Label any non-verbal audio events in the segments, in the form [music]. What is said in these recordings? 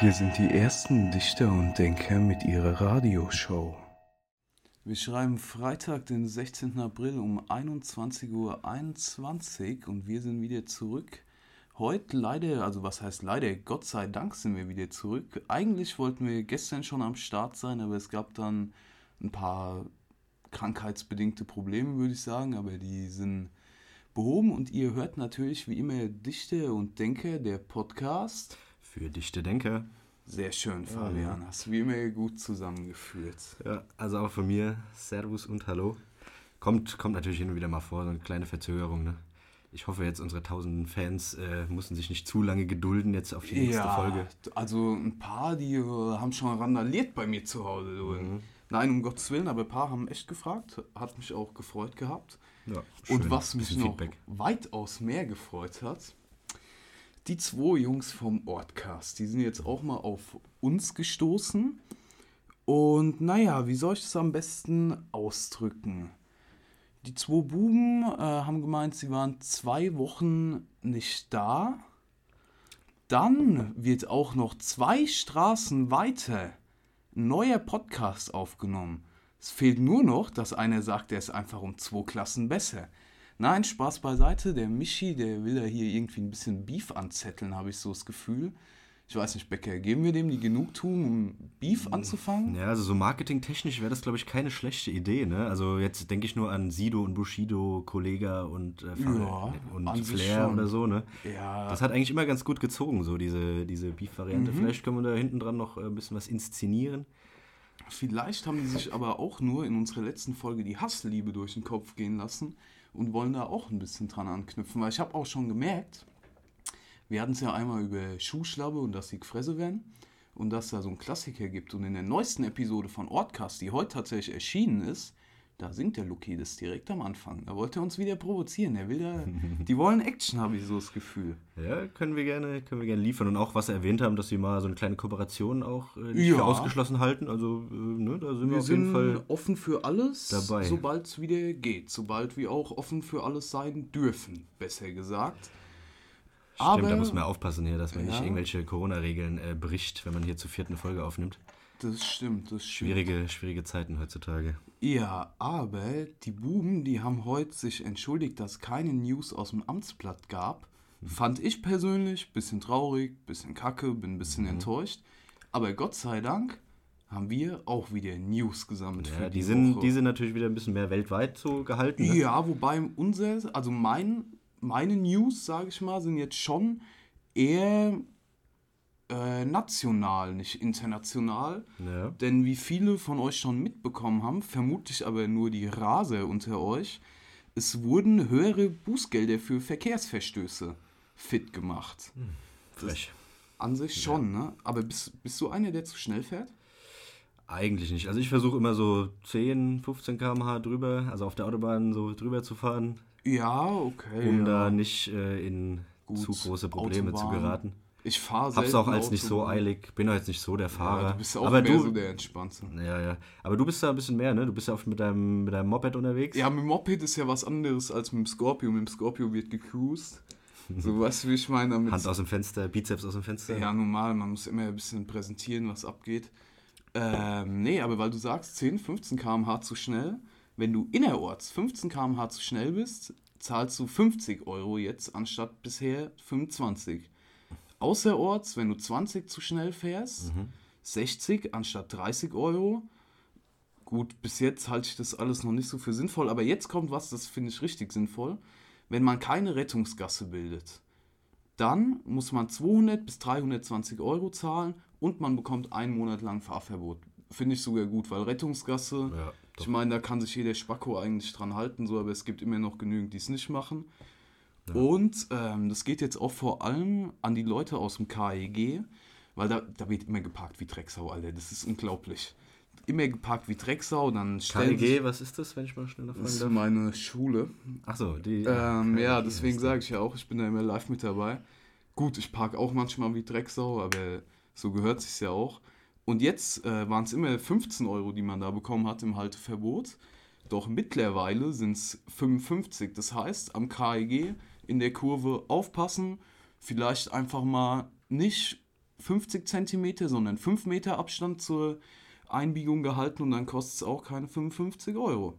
Hier sind die ersten Dichter und Denker mit ihrer Radioshow. Wir schreiben Freitag, den 16. April um 21.21 Uhr 21 und wir sind wieder zurück. Heute leider, also was heißt leider, Gott sei Dank sind wir wieder zurück. Eigentlich wollten wir gestern schon am Start sein, aber es gab dann ein paar krankheitsbedingte Probleme, würde ich sagen, aber die sind behoben und ihr hört natürlich wie immer Dichter und Denker, der Podcast. Für dichte Denker. Sehr schön, Fabian. Hast du wie immer gut zusammengeführt. Ja, also auch von mir Servus und Hallo. Kommt, kommt natürlich hin und wieder mal vor, so eine kleine Verzögerung. Ne? Ich hoffe jetzt, unsere tausenden Fans äh, mussten sich nicht zu lange gedulden jetzt auf die nächste ja, Folge. also ein paar, die äh, haben schon randaliert bei mir zu Hause. Mhm. Nein, um Gottes Willen, aber ein paar haben echt gefragt. Hat mich auch gefreut gehabt. Ja, Und schön. was mich noch Feedback. weitaus mehr gefreut hat, die zwei Jungs vom Ortcast, die sind jetzt auch mal auf uns gestoßen. Und naja, wie soll ich das am besten ausdrücken? Die zwei Buben äh, haben gemeint, sie waren zwei Wochen nicht da. Dann wird auch noch zwei Straßen weiter ein neuer Podcast aufgenommen. Es fehlt nur noch, dass einer sagt, der ist einfach um zwei Klassen besser. Nein, Spaß beiseite. Der Michi, der will da hier irgendwie ein bisschen Beef anzetteln, habe ich so das Gefühl. Ich weiß nicht, Becker, geben wir dem die Genugtuung, um Beef anzufangen? Ja, also so marketingtechnisch wäre das, glaube ich, keine schlechte Idee. Ne? Also jetzt denke ich nur an Sido und Bushido, Kollega und, äh, Ja, und Flair oder so. Ne? Ja, Das hat eigentlich immer ganz gut gezogen, so diese, diese Beef-Variante. Vielleicht können wir da hinten dran noch äh, ein bisschen was inszenieren. vielleicht haben die sich aber auch nur in unserer letzten Folge die Hassliebe durch den Kopf gehen lassen und wollen da auch ein bisschen dran anknüpfen. Weil ich habe auch schon gemerkt, wir hatten es ja einmal über Schuhschlappe und dass sie Fresse werden und dass da so ein Klassiker gibt. Und in der neuesten Episode von Ortcast, die heute tatsächlich erschienen ist, da singt der Luki das direkt am Anfang. Da wollte er uns wieder provozieren. Er will da, [laughs] die wollen Action, habe ich so das Gefühl. Ja, können wir gerne, können wir gerne liefern. Und auch, was sie erwähnt haben, dass sie mal so eine kleine Kooperation auch äh, nicht Ja. für ausgeschlossen halten. Also, äh, ne, da sind wir, Wir auf jeden sind Fall. offen für alles, dabei. sobald es wieder geht. Sobald wir auch offen für alles sein dürfen, besser gesagt. Stimmt, da muss man aufpassen hier, dass man nicht Ja. irgendwelche Corona-Regeln äh, bricht, wenn man hier zur vierten Folge aufnimmt. Das stimmt, das stimmt. Schwierige, schwierige Zeiten heutzutage. Ja, aber die Buben, die haben heute sich entschuldigt, dass es keine News aus dem Amtsblatt gab. Fand ich persönlich bisschen traurig, bisschen kacke, bin ein bisschen Mhm. enttäuscht. Aber Gott sei Dank haben wir auch wieder News gesammelt Ja, für die, die, sind, Woche. die sind natürlich wieder ein bisschen mehr weltweit so gehalten. Ne? Ja, wobei unser, also mein, meine News, sage ich mal, sind jetzt schon eher äh, national, nicht international. Ja. Denn wie viele von euch schon mitbekommen haben, vermutlich aber nur die Raser unter euch, es wurden höhere Bußgelder für Verkehrsverstöße fit gemacht. Frech. An sich schon, ne? Aber bist, bist du einer, der zu schnell fährt? Eigentlich nicht. Also ich versuche immer so 10, 15 km/h drüber, also auf der Autobahn so drüber zu fahren, Ja, okay. um ja. da nicht äh, in Gut, zu große Probleme zu Autobahn. geraten. Ich fahre Hab's auch als nicht so eilig, bin auch jetzt nicht so der Fahrer. Ja, du bist auch aber mehr du, so der Entspannte. ja, ja. Aber du bist da ein bisschen mehr, ne? Du bist ja oft mit deinem, mit deinem Moped unterwegs. Ja, mit dem Moped ist ja was anderes als mit dem Scorpio. Mit dem Scorpio wird gecruised. [laughs] So, du, wie ich meine? Damit Hand aus dem Fenster, Bizeps aus dem Fenster. Ja, normal, man muss immer ein bisschen präsentieren, was abgeht. Ähm, nee, aber weil du sagst, 10, 15 km/h zu schnell, wenn du innerorts 15 km/h zu schnell bist, zahlst du 50 Euro jetzt anstatt bisher 25. Außerorts, wenn du 20 zu schnell fährst, 60 anstatt 30 Euro. Gut, bis jetzt halte ich das alles noch nicht so für sinnvoll, aber jetzt kommt was, das finde ich richtig sinnvoll. Wenn man keine Rettungsgasse bildet, dann muss man 200 bis 320 Euro zahlen und man bekommt einen Monat lang Fahrverbot. Finde ich sogar gut, weil Rettungsgasse, Ja, ich meine, da kann sich jeder Spacko eigentlich dran halten, so, aber es gibt immer noch genügend, die es nicht machen. Und ähm, das geht jetzt auch vor allem an die Leute aus dem KEG, weil da, da wird immer geparkt wie Drecksau, Alter. Das ist unglaublich. Immer geparkt wie Drecksau, dann stellen KEG, was ist das, wenn ich mal schnell Das nachfragen ist darf? meine Schule. Achso, die. Ähm, KEG ja, deswegen das. sage ich ja auch, ich bin da immer live mit dabei. Gut, ich park auch manchmal wie Drecksau, aber so gehört sich's ja auch. Und jetzt äh, waren es immer 15 Euro, die man da bekommen hat im Halteverbot. Doch mittlerweile sind es 55. Das heißt, am KEG in der Kurve aufpassen, vielleicht einfach mal nicht 50 Zentimeter, sondern 5 Meter Abstand zur Einbiegung gehalten und dann kostet es auch keine 55 Euro.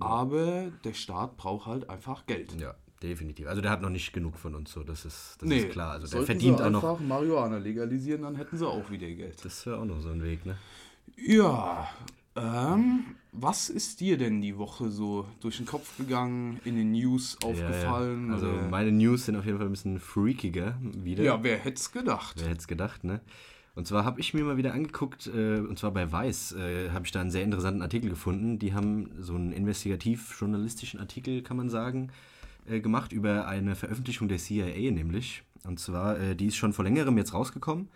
Aber der Staat braucht halt einfach Geld. Ja, definitiv. Also der hat noch nicht genug von uns, so das ist, das Nee, ist klar. Also der verdient sie auch noch. einfach Marihuana legalisieren, dann hätten sie auch wieder Geld. Das wäre auch noch so ein Weg, ne? Ja, ähm, was ist dir denn die Woche so durch den Kopf gegangen, in den News aufgefallen? Ja, ja. Also oder- meine News sind auf jeden Fall ein bisschen freakiger wieder. ja, wer hätte es gedacht? Wer hätte es gedacht, ne? Und zwar habe ich mir mal wieder angeguckt, äh, und zwar bei Weiß, äh, habe ich da einen sehr interessanten Artikel gefunden. Die haben so einen investigativ-journalistischen Artikel, kann man sagen, äh, gemacht über eine Veröffentlichung der CIA nämlich. Und zwar, äh, die ist schon vor längerem jetzt rausgekommen.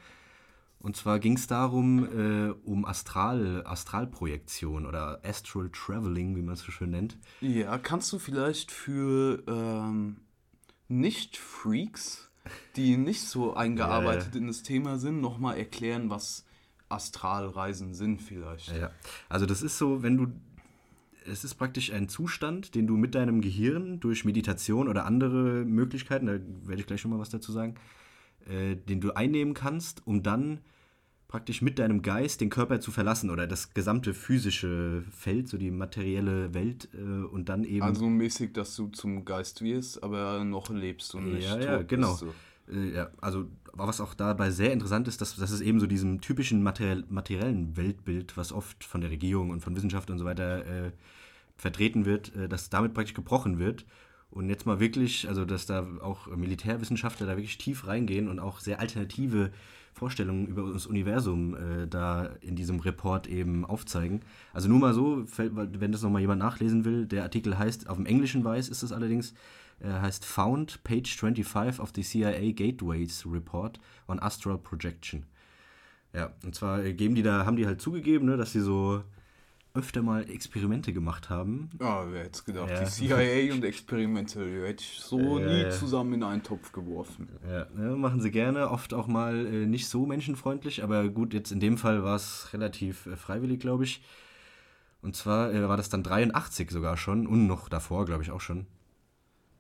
Und zwar ging es darum, äh, um Astral, Astralprojektion oder Astral Traveling, wie man es so schön nennt. Ja, kannst du vielleicht für ähm, Nicht-Freaks, die nicht so eingearbeitet in das Thema sind, nochmal erklären, was Astralreisen sind vielleicht? Ja, also das ist so, wenn du, es ist praktisch ein Zustand, den du mit deinem Gehirn durch Meditation oder andere Möglichkeiten, da werde ich gleich schon mal was dazu sagen, äh, den du einnehmen kannst, um dann praktisch mit deinem Geist den Körper zu verlassen oder das gesamte physische Feld, so die materielle Welt äh, und dann eben... Also mäßig, dass du zum Geist wirst, aber noch lebst und nicht Ja, ja, genau. Äh, ja, also was auch dabei sehr interessant ist, dass, dass es eben so diesem typischen materiell, materiellen Weltbild, was oft von der Regierung und von Wissenschaft und so weiter äh, vertreten wird, äh, dass damit praktisch gebrochen wird. Und jetzt mal wirklich, also dass da auch Militärwissenschaftler da wirklich tief reingehen und auch sehr alternative Vorstellungen über das Universum äh, da in diesem Report eben aufzeigen. Also nur mal so, wenn das nochmal jemand nachlesen will, der Artikel heißt, auf dem Englischen weiß ist es allerdings, äh, heißt Found, Page 25 of the CIA Gateways Report on Astral Projection. Ja, und zwar geben die da, haben die halt zugegeben, ne, dass sie so öfter mal Experimente gemacht haben. Ah, wer hätte es gedacht? Ja. Die CIA und Experimente, die hätte ich so Ja, nie ja. zusammen in einen Topf geworfen. Ja, ne, machen sie gerne, oft auch mal äh, nicht so menschenfreundlich, aber gut, jetzt in dem Fall war es relativ äh, freiwillig, glaube ich. Und zwar äh, war das dann 83 sogar schon und noch davor, glaube ich, auch schon.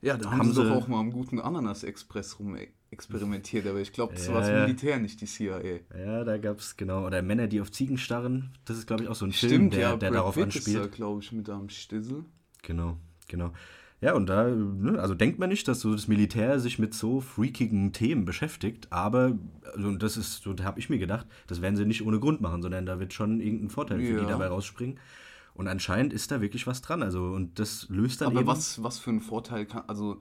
Ja, da haben, Haben sie doch auch mal am guten Ananas-Express rum experimentiert, aber ich glaube, das Ja, war das ja. Militär, nicht die CIA. Ja, da gab es genau, oder Männer, die auf Ziegen starren. Das ist, glaube ich, auch so ein Film, Stimmt, der, ja, der Brad darauf Pitt ist da, anspielt. glaube ich, mit am Stissel. Genau, genau. Ja, und da, ne, also denkt man nicht, dass so das Militär sich mit so freakigen Themen beschäftigt, aber, also, und das ist, so da habe ich mir gedacht, das werden sie nicht ohne Grund machen, sondern da wird schon irgendein Vorteil für Ja. die dabei rausspringen. Und anscheinend ist da wirklich was dran, also, und das löst dann Aber eben. was, was für ein Vorteil kann, also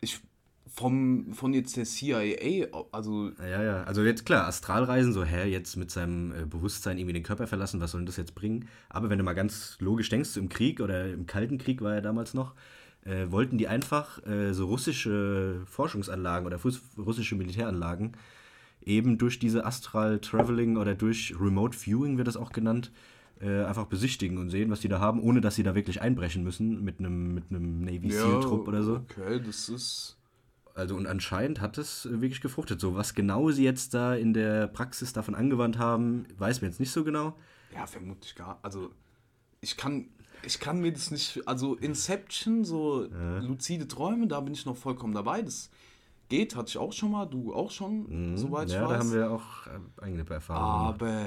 ich vom, von jetzt der CIA, also Ja, ja, also jetzt klar, Astralreisen, so, hä, jetzt mit seinem äh, Bewusstsein irgendwie den Körper verlassen, was soll denn das jetzt bringen? Aber wenn du mal ganz logisch denkst, im Krieg oder im Kalten Krieg war ja damals noch, äh, wollten die einfach äh, so russische Forschungsanlagen oder russische Militäranlagen eben durch diese Astral Traveling oder durch Remote Viewing wird das auch genannt, äh, einfach besichtigen und sehen, was die da haben, ohne dass sie da wirklich einbrechen müssen mit einem mit einem Navy SEAL Trupp oder so. Okay, das ist. Also und anscheinend hat es wirklich gefruchtet. So, was genau sie jetzt da in der Praxis davon angewandt haben, weiß man jetzt nicht so genau. Ja, vermutlich gar. Also, ich kann, ich kann mir das nicht. Also, Inception, so luzide Träume, da bin ich noch vollkommen dabei. Das geht, hatte ich auch schon mal, du auch schon, soweit ich Mhm. ja, weiß. da haben wir auch äh, eigene Erfahrungen. Aber,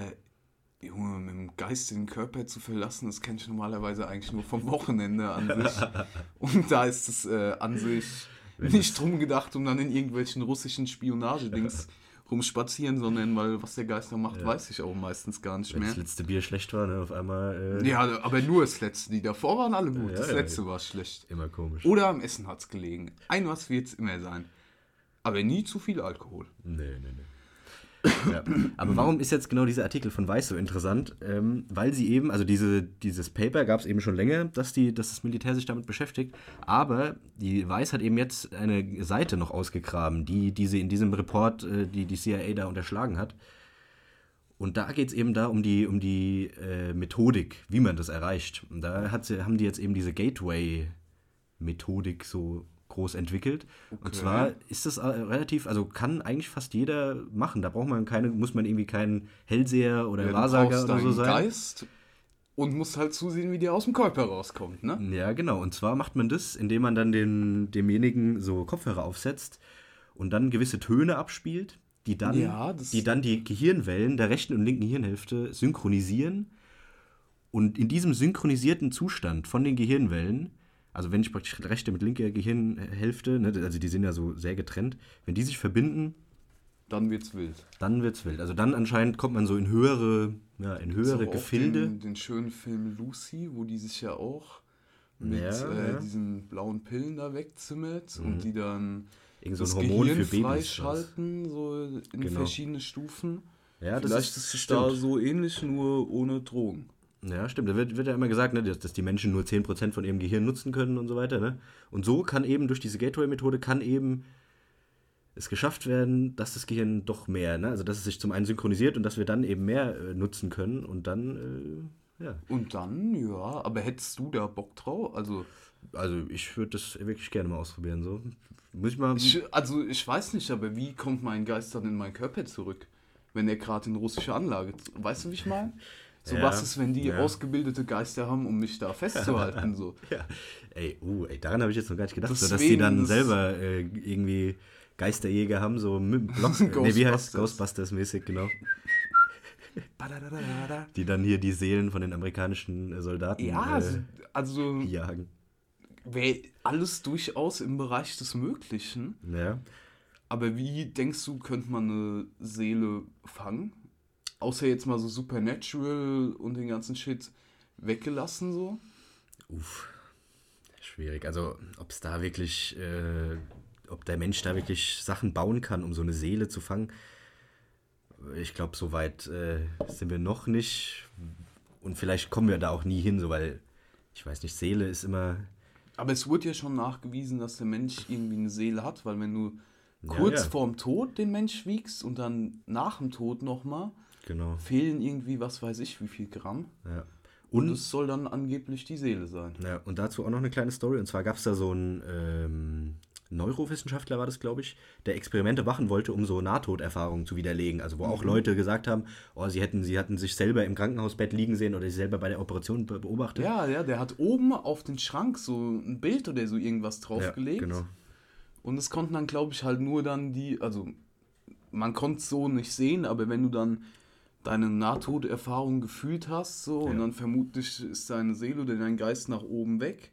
Junge, mit dem Geist den Körper zu verlassen, das kenne ich normalerweise eigentlich nur vom Wochenende an sich. [laughs] Und da ist es äh, an sich nicht drum gedacht, um dann in irgendwelchen russischen Spionagedings [laughs] rumspazieren, sondern weil was der Geist da macht, weiß ich auch meistens gar nicht Wenn mehr. das letzte Bier schlecht war, ne, auf einmal äh, Ja, aber nur das letzte. Die davor waren alle gut. Ja, das ja, letzte war schlecht. immer komisch. Oder am Essen hat es gelegen. Ein was wird es immer sein. Aber nie zu viel Alkohol. Nee, nee, nee. Ja. Aber warum ist jetzt genau dieser Artikel von Weiß so interessant? Ähm, weil sie eben, also diese, dieses Paper gab es eben schon länger, dass, die, dass das Militär sich damit beschäftigt. Aber die Weiß hat eben jetzt eine Seite noch ausgegraben, die, die sie in diesem Report, äh, die die CIA da unterschlagen hat. Und da geht es eben da um die, um die äh, Methodik, wie man das erreicht. Und da hat sie, haben die jetzt eben diese Gateway-Methodik so groß entwickelt. Und Okay. zwar ist das äh, relativ, also kann eigentlich fast jeder machen. Da braucht man keine, muss man irgendwie kein Hellseher oder Ja, Wahrsager oder so sein. Geist und musst halt zusehen, wie der aus dem Körper rauskommt, ne? Ja, genau. Und zwar macht man das, indem man dann den, demjenigen so Kopfhörer aufsetzt und dann gewisse Töne abspielt die dann, Ja, die dann die Gehirnwellen der rechten und linken Gehirnhälfte synchronisieren. Und in diesem synchronisierten Zustand von den Gehirnwellen, also wenn ich praktisch rechte mit linker Gehirnhälfte, ne, also die sind ja so sehr getrennt, wenn die sich verbinden, Dann wird's wild. dann wird's wild. Also dann anscheinend kommt man so in höhere, ja, in höhere auch Gefilde. Den, den schönen Film Lucy, wo die sich ja auch mit Ja, äh, ja. Mhm. diesen blauen Pillen da wegzimmert und die dann Irgend so das ein Hormon Gehirn für Babys. freischalten, so in Genau. verschiedene Stufen. Ja, das Vielleicht ist- ist stimmt. da so ähnlich, nur ohne Drogen. Ja, stimmt. Da wird, wird ja immer gesagt, ne, dass, dass die Menschen nur 10% von ihrem Gehirn nutzen können und so weiter. Ne? Und so kann eben durch diese Gateway-Methode kann eben es geschafft werden, dass das Gehirn doch mehr, ne? also dass es sich zum einen synchronisiert und dass wir dann eben mehr äh, nutzen können und dann, äh, ja. Und dann, ja, aber hättest du da Bock drauf? Also, Also ich würde das wirklich gerne mal ausprobieren. So. Muss ich mal. ich, also ich weiß nicht, aber wie kommt mein Geist dann in meinen Körper zurück, wenn er gerade in russische Anlage... Weißt du, wie ich meine? [laughs] So Ja, was ist, wenn die ja. ausgebildete Geister haben, um mich da [laughs] festzuhalten, so. ja. Ey, uh, ey, daran habe ich jetzt noch gar nicht gedacht, so, dass die Deswegen, dann selber äh, irgendwie Geisterjäger haben, so mit [laughs] Block. nee, wie heißt Ghostbusters. Ghostbusters-mäßig, genau. Die dann hier die Seelen von den amerikanischen äh, Soldaten Ja, also, äh, also jagen. wäre alles durchaus im Bereich des Möglichen. Ja. Aber wie denkst du, könnte man eine Seele fangen? Außer jetzt mal so Supernatural und den ganzen Shit weggelassen so? Uff. Schwierig. Also, ob es da wirklich, äh, ob der Mensch da wirklich Sachen bauen kann, um so eine Seele zu fangen. Ich glaube, so weit äh, sind wir noch nicht. Und vielleicht kommen wir da auch nie hin, so weil, ich weiß nicht, Seele ist immer. Aber es wurde ja schon nachgewiesen, dass der Mensch irgendwie eine Seele hat, weil wenn du Ja, kurz ja. vorm Tod den Mensch wiegst und dann nach dem Tod nochmal, Genau. fehlen irgendwie, was weiß ich, wie viel Gramm. Ja. Und Und, es soll dann angeblich die Seele sein. ja, und dazu auch noch eine kleine Story. Und zwar gab es da so einen ähm, Neurowissenschaftler, war das, glaube ich, der Experimente machen wollte, um so Nahtoderfahrungen zu widerlegen. Also wo auch Leute gesagt haben, oh, sie hätten, sie hatten sich selber im Krankenhausbett liegen sehen oder sich selber bei der Operation be beobachtet. Ja, ja, der hat oben auf den Schrank so ein Bild oder so irgendwas draufgelegt. genau. Und es konnten dann, glaube ich, halt nur dann die, also man konnte es so nicht sehen, aber wenn du dann deine Nahtoderfahrung gefühlt hast, so, und Ja. dann vermutlich ist deine Seele oder dein Geist nach oben weg,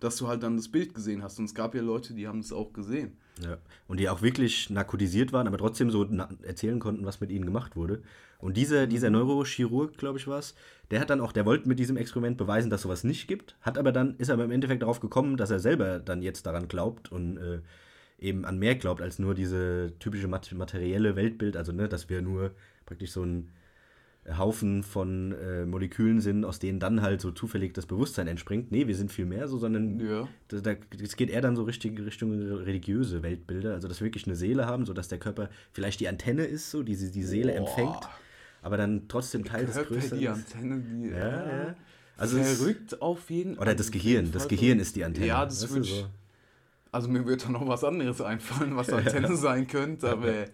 dass du halt dann das Bild gesehen hast. Und es gab ja Leute, die haben das auch gesehen. Ja. Und die auch wirklich narkotisiert waren, aber trotzdem so erzählen konnten, was mit ihnen gemacht wurde. Und dieser, dieser Neurochirurg, glaube ich, war es, der hat dann auch, der wollte mit diesem Experiment beweisen, dass sowas nicht gibt, hat aber dann, ist aber im Endeffekt darauf gekommen, dass er selber dann jetzt daran glaubt und äh, eben an mehr glaubt als nur diese typische mat materielle Weltbild, also ne, dass wir nur praktisch so ein Haufen von äh, Molekülen sind, aus denen dann halt so zufällig das Bewusstsein entspringt. Nee, wir sind viel mehr so, sondern Ja. das, da, das geht eher dann so richtig Richtung religiöse Weltbilder, also dass wir wirklich eine Seele haben, so dass der Körper vielleicht die Antenne ist, so die die Seele Boah. empfängt, aber dann trotzdem Teil des Körper, Größeren die. Antenne, die. Ja, ja. Also es- verrückt auf jeden Oder das Gehirn, das. Gehirn ist die Antenne. Ja, das du, würde ich. so. Also mir wird da noch was anderes einfallen, was [laughs] Antenne sein könnte, aber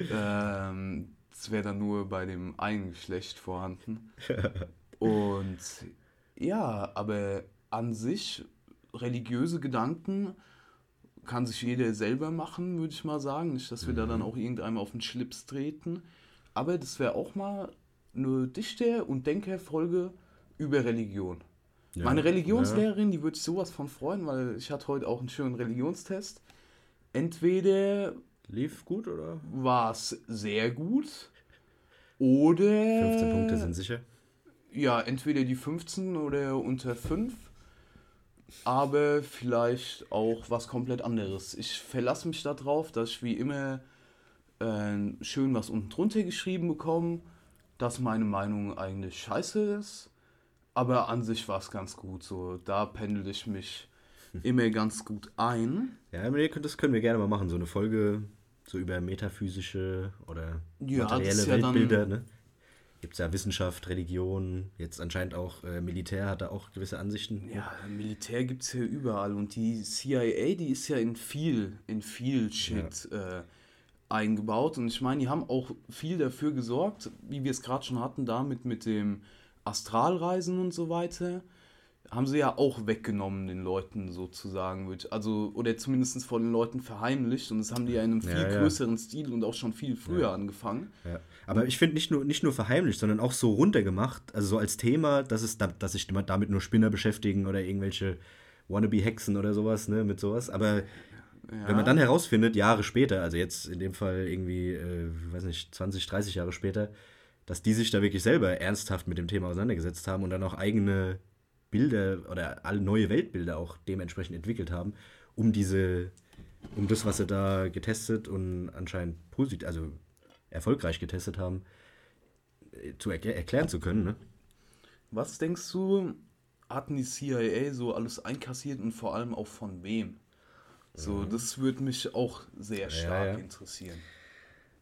[laughs] ähm, das wäre dann nur bei dem einen Geschlecht vorhanden. [laughs] Und ja, aber an sich, religiöse Gedanken kann sich jeder selber machen, würde ich mal sagen. Nicht, dass wir da Mhm. dann auch irgendeinem auf den Schlips treten. Aber das wäre auch mal eine Dichter- und Denkerfolge über Religion. Ja. Meine Religionslehrerin, die würde sich sowas von freuen, weil ich hatte heute auch einen schönen Religionstest. Entweder Lief gut oder? war es sehr gut oder 15 Punkte sind sicher. ja, entweder die 15 oder unter 5, aber vielleicht auch was komplett anderes. Ich verlasse mich darauf, dass ich wie immer äh, schön was unten drunter geschrieben bekomme, dass meine Meinung eigentlich scheiße ist, aber an sich war es ganz gut. So, da pendel ich mich immer ganz gut ein. Ja, das können wir gerne mal machen, so eine Folge so über metaphysische oder Ja, materielle ja Weltbilder, ne? Gibt es ja Wissenschaft, Religion, jetzt anscheinend auch äh, Militär hat da auch gewisse Ansichten. Ja, Militär gibt es ja überall und die CIA, die ist ja in viel, in viel Shit äh, eingebaut und ich meine, die haben auch viel dafür gesorgt, wie wir es gerade schon hatten, damit mit dem Astralreisen und so weiter, haben sie ja auch weggenommen den Leuten sozusagen, also oder zumindest vor den Leuten verheimlicht und das haben die ja in einem viel Ja, ja. größeren Stil und auch schon viel früher angefangen. Ja. Aber ich finde nicht nur, nicht nur verheimlicht, sondern auch so runtergemacht, also so als Thema, dass, es da, dass sich damit nur Spinner beschäftigen oder irgendwelche Wannabe-Hexen oder sowas, ne, mit sowas. Aber wenn man dann herausfindet, Jahre später, also jetzt in dem Fall irgendwie, äh, weiß nicht, 20, 30 Jahre später, dass die sich da wirklich selber ernsthaft mit dem Thema auseinandergesetzt haben und dann auch eigene Bilder oder alle neue Weltbilder auch dementsprechend entwickelt haben, um diese, um das, was sie da getestet und anscheinend positiv, also erfolgreich getestet haben, äh, zu erklä erklären zu können. Ne? Was denkst du, hatten die CIA so alles einkassiert und vor allem auch von wem? So, das würde mich auch sehr stark ja. interessieren.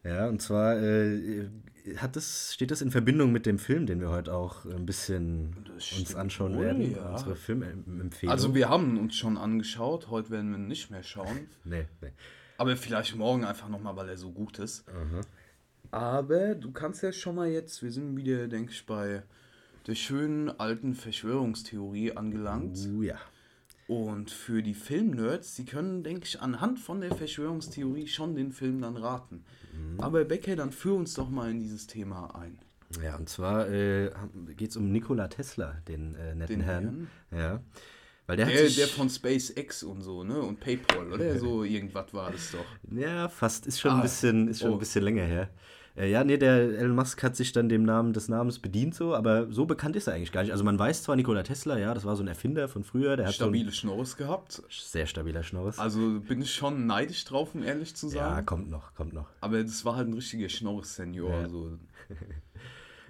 Ja, und zwar äh, hat das, steht das in Verbindung mit dem Film, den wir heute auch ein bisschen uns anschauen wohl, werden. ja. Unsere Filmempfehlung. Also wir haben uns schon angeschaut, heute werden wir nicht mehr schauen. [laughs] nee, nee. Aber vielleicht morgen einfach nochmal, weil er so gut ist. Aber du kannst ja schon mal jetzt, wir sind wieder, denke ich, bei der schönen alten Verschwörungstheorie angelangt. Uh, ja. Und für die Filmnerds, die können, denke ich, anhand von der Verschwörungstheorie schon den Film dann raten. Aber Becker, dann führ uns doch mal in dieses Thema ein. Ja, und zwar äh, geht es um Nikola Tesla, den äh, netten Den Herrn. Ja. Weil der, Der, hat sich, der von SpaceX und so, ne? Und PayPal, oder? [laughs] So irgendwas war das doch. Ja, fast. Ist schon, Ah, ein, bisschen, ist schon oh. ein bisschen länger her. Äh, ja, nee, der Elon Musk hat sich dann dem Namen des Namens bedient so, aber so bekannt ist er eigentlich gar nicht. Also man weiß zwar Nikola Tesla, ja, das war so ein Erfinder von früher, der hat Stabile Schnorres gehabt. so sehr stabiler Schnorres. Also bin ich schon neidisch drauf, um ehrlich zu ja, sagen. kommt noch, kommt noch. Aber das war halt ein richtiger Schnorres-Senior. Ja. So. [laughs]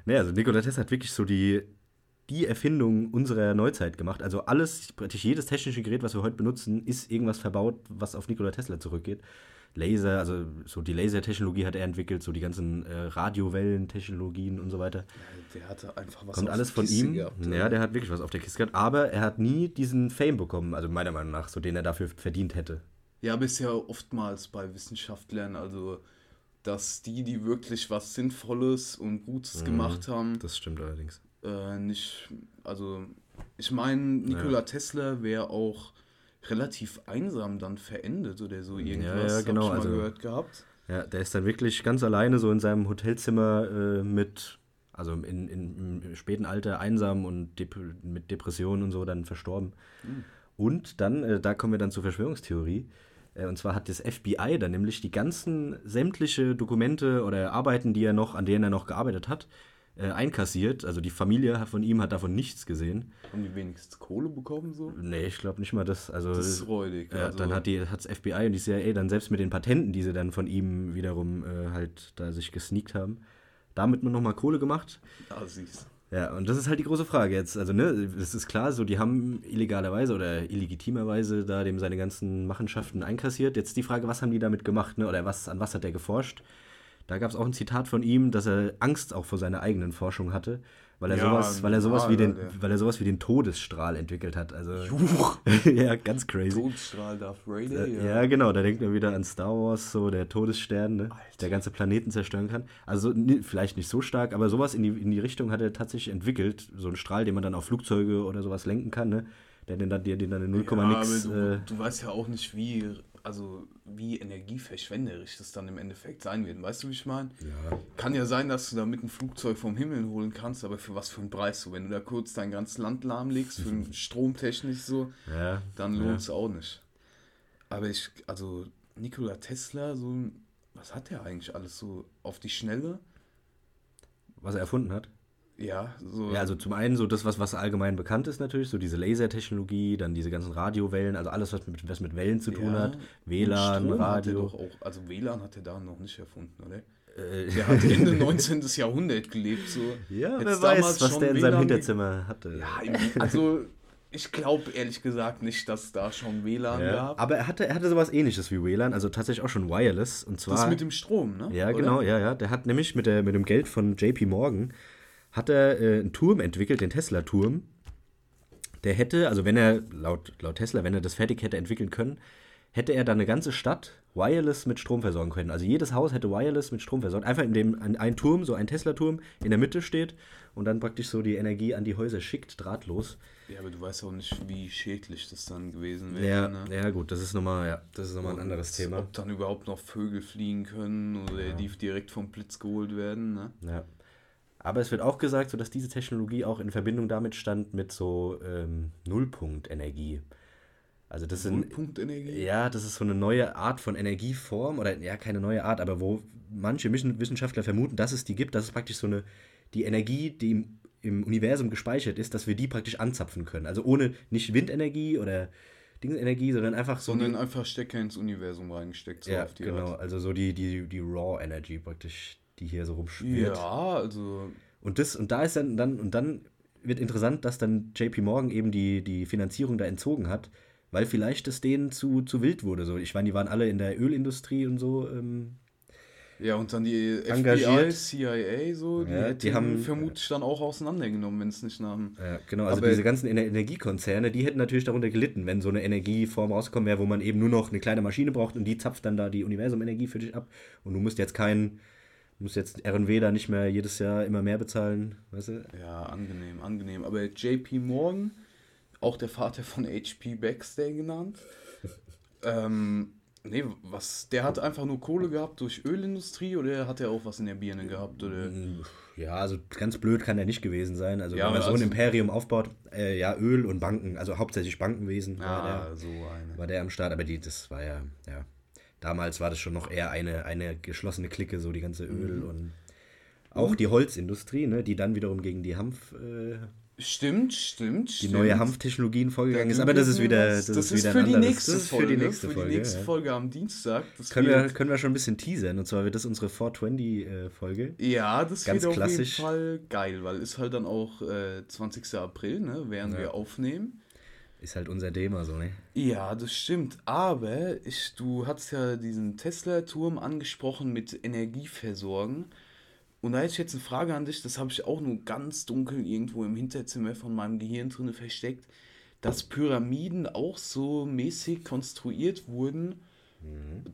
Nee, also Nikola Tesla hat wirklich so die, die Erfindung unserer Neuzeit gemacht. Also alles, praktisch jedes technische Gerät, was wir heute benutzen, ist irgendwas verbaut, was auf Nikola Tesla zurückgeht. Laser, also so die Lasertechnologie hat er entwickelt, so die ganzen äh, Radiowellentechnologien und so weiter. Der hatte einfach was Kommt auf alles von Kiste ihm. gehabt, ja, der hat wirklich was auf der Kiste gehabt. Aber er hat nie diesen Fame bekommen, also meiner Meinung nach, so den er dafür verdient hätte. Ja, ja oftmals bei Wissenschaftlern, also dass die, die wirklich was Sinnvolles und Gutes gemacht haben, Das stimmt allerdings. äh, nicht, also ich meine, Nikola Tesla wäre auch relativ einsam dann verendet oder so irgendwas, ja, hab genau, ich mal also- gehört gehabt. Ja, der ist dann wirklich ganz alleine so in seinem Hotelzimmer äh, mit, also in, in, im späten Alter einsam und dep mit Depressionen und so dann verstorben. Und dann, äh, da kommen wir dann zur Verschwörungstheorie. Äh, und zwar hat das FBI dann nämlich die ganzen sämtliche Dokumente oder Arbeiten, die er noch, an denen er noch gearbeitet hat, äh, einkassiert. Also die Familie von ihm hat davon nichts gesehen. Haben die wenigstens Kohle bekommen so? Nee, ich glaube nicht mal das. Also, Das ist räudig. also, dann hat die hat's FBI und die CIA dann selbst mit den Patenten, die sie dann von ihm wiederum äh, halt da sich gesneakt haben, damit nur nochmal Kohle gemacht. Ja, siehst. Ja, und das ist halt die große Frage jetzt. Also, ne, es ist klar, so die haben illegalerweise oder illegitimerweise da dem seine ganzen Machenschaften einkassiert. Jetzt die Frage, was haben die damit gemacht, ne? Oder was, an was hat er geforscht? Da gab es auch ein Zitat von ihm, dass er Angst auch vor seiner eigenen Forschung hatte, weil er Ja, sowas, weil er sowas wie den, normal, weil er sowas wie den Todesstrahl entwickelt hat. Also [laughs] ja, ganz crazy. Todesstrahl Darth Vader, Äh, ja. ja. genau, da denkt man wieder an Star Wars, so der Todesstern, ne? der ganze Planeten zerstören kann. Also vielleicht nicht so stark, aber sowas in die, in die Richtung hat er tatsächlich entwickelt. So ein Strahl, den man dann auf Flugzeuge oder sowas lenken kann, ne? der den dann, der den dann in 0, Ja, nix. aber du, Äh, du weißt ja auch nicht, wie, also wie energieverschwenderisch das dann im Endeffekt sein wird. Weißt du, wie ich meine? ja. Kann ja sein, dass du da mit ein Flugzeug vom Himmel holen kannst, aber für was für einen Preis? So, wenn du da kurz dein ganzes Land lahmlegst, für [laughs] einen stromtechnisch so, ja, dann ja. lohnt es auch nicht. Aber ich, also Nikola Tesla, so, was hat der eigentlich alles so auf die Schnelle? Was er erfunden hat. Ja, so. Ja, also zum einen so das, was, was allgemein bekannt ist natürlich, so diese Lasertechnologie, dann diese ganzen Radiowellen, also alles, was mit, was mit Wellen zu tun Ja. hat. WLAN, Strom Hat er Radio. doch auch, also WLAN hat er da noch nicht erfunden, oder? Äh, Der hat Ende [laughs] 19. Jahrhundert gelebt, so. ja, Hätt's wer damals weiß, was schon der in seinem WLAN Hinterzimmer hatte. Ja, also ich glaube ehrlich gesagt nicht, dass da schon WLAN Ja, gab. aber er hatte, er hatte sowas ähnliches wie WLAN, also tatsächlich auch schon Wireless. Und zwar. das mit dem Strom, ne? ja, Oder? genau, ja, ja. Der hat nämlich mit, der, mit dem Geld von JP Morgan hat er äh, einen Turm entwickelt, den Tesla-Turm. Der hätte, also wenn er, laut, laut Tesla, wenn er das fertig hätte entwickeln können, hätte er dann eine ganze Stadt wireless mit Strom versorgen können. Also jedes Haus hätte wireless mit Strom versorgt. Einfach indem ein, ein Turm, so ein Tesla-Turm, in der Mitte steht und dann praktisch so die Energie an die Häuser schickt, drahtlos. Ja, aber du weißt auch nicht, wie schädlich das dann gewesen wäre. Ja, ne? ja gut, das ist nochmal ja, das ist noch mal ein anderes Thema. Ob dann überhaupt noch Vögel fliegen können oder die direkt vom Blitz geholt werden. Ne? Ja. Aber es wird auch gesagt, so dass diese Technologie auch in Verbindung damit stand mit so ähm, Nullpunktenergie. Also das sind Nullpunktenergie? ja, das ist so eine neue Art von Energieform oder ja, keine neue Art, aber wo manche Wissenschaftler vermuten, dass es die gibt, dass es praktisch so eine die Energie, die im, im Universum gespeichert ist, dass wir die praktisch anzapfen können. Also ohne nicht Windenergie oder Dingsenergie, sondern einfach so Sondern einfach Stecker ins Universum reingesteckt. So ja, auf die genau, Art. also so die die die Raw Energy praktisch, die hier so rumschwirrt. Ja, also. Und das, und da ist dann, dann, und dann wird interessant, dass dann JP Morgan eben die, die Finanzierung da entzogen hat, weil vielleicht es denen zu, zu wild wurde. So, ich meine, die waren alle in der Ölindustrie und so. Ähm, Ja, und dann die FBI, Engagiert. CIA, so, die, Ja, die haben- vermutlich dann auch auseinandergenommen, wenn es nicht nach dem. ja, genau, also Aber- diese ganzen Ener Energiekonzerne, die hätten natürlich darunter gelitten, wenn so eine Energieform rausgekommen wäre, wo man eben nur noch eine kleine Maschine braucht und die zapft dann da die Universumenergie für dich ab. Und du musst jetzt kein, musst jetzt RW da nicht mehr jedes Jahr immer mehr bezahlen, weißt du? Ja, angenehm, angenehm. Aber JP Morgan, auch der Vater von HP Baxter genannt, [laughs] ähm, nee, was, der hat einfach nur Kohle gehabt durch Ölindustrie oder hat er auch was in der Birne gehabt? Oder? Ja, also ganz blöd kann er nicht gewesen sein. Also Ja, wenn man so ein also- Imperium aufbaut, äh, ja, Öl und Banken, also hauptsächlich Bankenwesen war, Ah, der, so eine. war der am Start, aber die, das war ja, ja, damals war das schon noch eher eine, eine geschlossene Clique, so die ganze Öl Mhm. und auch die Holzindustrie, ne, die dann wiederum gegen die Hanf, äh, Stimmt, stimmt, die stimmt. neue Hanftechnologien vorgegangen Da ist, aber das ist wieder, das, das ist wieder für ein die anderes, nächste das ist Folge. für die nächste für Folge. die nächste ja. Folge am Dienstag. Können wir, können wir schon ein bisschen teasern, und zwar wird das unsere 420-Folge. Ja, das Ganz wird auf klassisch. jeden Fall geil, weil ist halt dann auch äh, 20. April, ne, während wir aufnehmen. Ist halt unser Thema so, ne? Ja, das stimmt. Aber ich, du hast ja diesen Tesla-Turm angesprochen mit Energieversorgen. Und da hätte ich jetzt eine Frage an dich, das habe ich auch nur ganz dunkel irgendwo im Hinterzimmer von meinem Gehirn drin versteckt, dass Pyramiden auch so mäßig konstruiert wurden,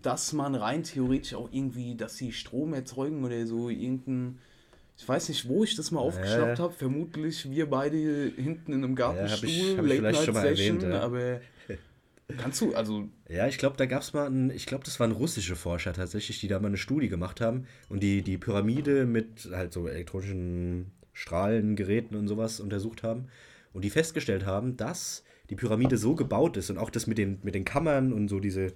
dass man rein theoretisch auch irgendwie, dass sie Strom erzeugen oder so irgendein. Ich weiß nicht, wo ich das mal aufgeschnappt Äh. habe. Vermutlich wir beide hinten in einem Gartenstuhl, hab ich- hab ich vielleicht schon mal Late-Night-Session, erwähnt, ja. aber [laughs] kannst du, also Ja, ich glaube, da gab es mal, einen, ich glaube, das waren russische Forscher tatsächlich, die da mal eine Studie gemacht haben und die die Pyramide mit halt so elektronischen Strahlengeräten und sowas untersucht haben und die festgestellt haben, dass die Pyramide so gebaut ist und auch das mit den, mit den Kammern und so diese,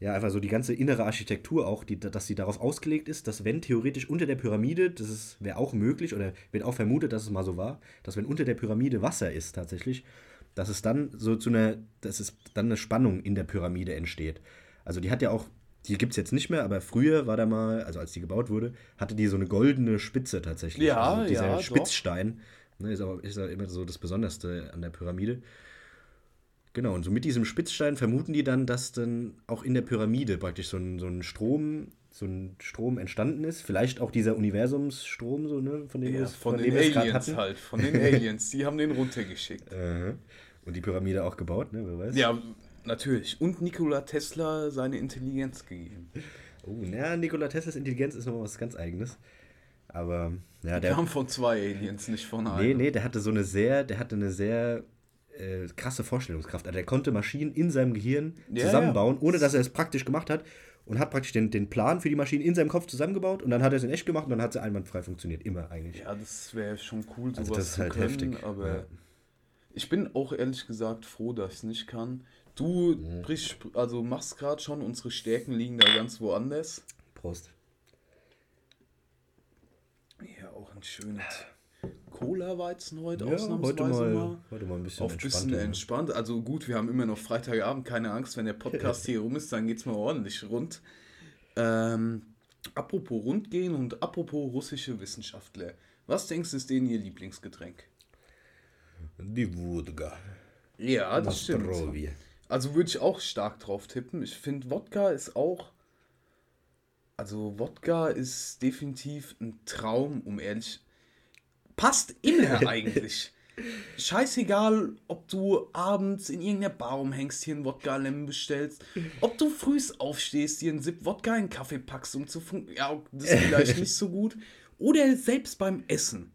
ja, einfach so die ganze innere Architektur auch, die, dass sie darauf ausgelegt ist, dass wenn theoretisch unter der Pyramide, das wäre auch möglich oder wird auch vermutet, dass es mal so war, dass wenn unter der Pyramide Wasser ist tatsächlich, dass es dann so zu einer, dass es dann eine Spannung in der Pyramide entsteht. Also die hat ja auch, die gibt es jetzt nicht mehr, aber früher war da mal, also als die gebaut wurde, hatte die so eine goldene Spitze tatsächlich. Ja, also dieser ja, doch. Spitzstein ne, ist, auch, ist auch immer so das Besonderste an der Pyramide. Genau, und so mit diesem Spitzstein vermuten die dann, dass dann auch in der Pyramide praktisch so ein, so ein Strom, so ein Strom entstanden ist. Vielleicht auch dieser Universumsstrom, so, ne, von dem wir ja, es- von, dem den wir Aliens halt, von den [laughs] Aliens, die haben den runtergeschickt. Und die Pyramide auch gebaut, ne, wer weiß. Ja, natürlich. Und Nikola Tesla seine Intelligenz gegeben. Oh, na, Nikola Teslas Intelligenz ist nochmal was ganz Eigenes. Aber, ja, Der der. kam von zwei Aliens, nicht von einem. Nee, nee, der hatte so eine sehr, der hatte eine sehr äh, krasse Vorstellungskraft. Also der konnte Maschinen in seinem Gehirn Ja, zusammenbauen, ohne dass er es praktisch gemacht hat. Und hat praktisch den, den Plan für die Maschinen in seinem Kopf zusammengebaut und dann hat er es in echt gemacht und dann hat sie einwandfrei funktioniert. Immer eigentlich. Ja, das wäre schon cool, sowas Also das ist zu halt können, heftig, aber ja. ich bin auch ehrlich gesagt froh, dass ich es nicht kann. Du brichst, also machst gerade schon, unsere Stärken liegen da ganz woanders. Prost. Ja, auch ein schönes Cola-Weizen heute Ja, ausnahmsweise heute mal, mal. heute mal ein bisschen Auf ein bisschen entspannt. Also gut, wir haben immer noch Freitagabend, keine Angst, wenn der Podcast [laughs] hier rum ist, dann geht's mal ordentlich rund. Ähm, apropos rundgehen und apropos russische Wissenschaftler. Was denkst du, ist denen ihr Lieblingsgetränk? Die Wodka. Ja, das stimmt. Also würde ich auch stark drauf tippen. Ich finde, Wodka ist auch. Also, Wodka ist definitiv ein Traum, um ehrlich. Passt immer [laughs] eigentlich. Scheißegal, ob du abends in irgendeiner Bar rumhängst, hier einen Wodka Lemon bestellst, ob du frühs aufstehst, dir einen Sip Wodka in einen Kaffee packst, um zu fun Ja, das ist vielleicht nicht so gut. Oder selbst beim Essen.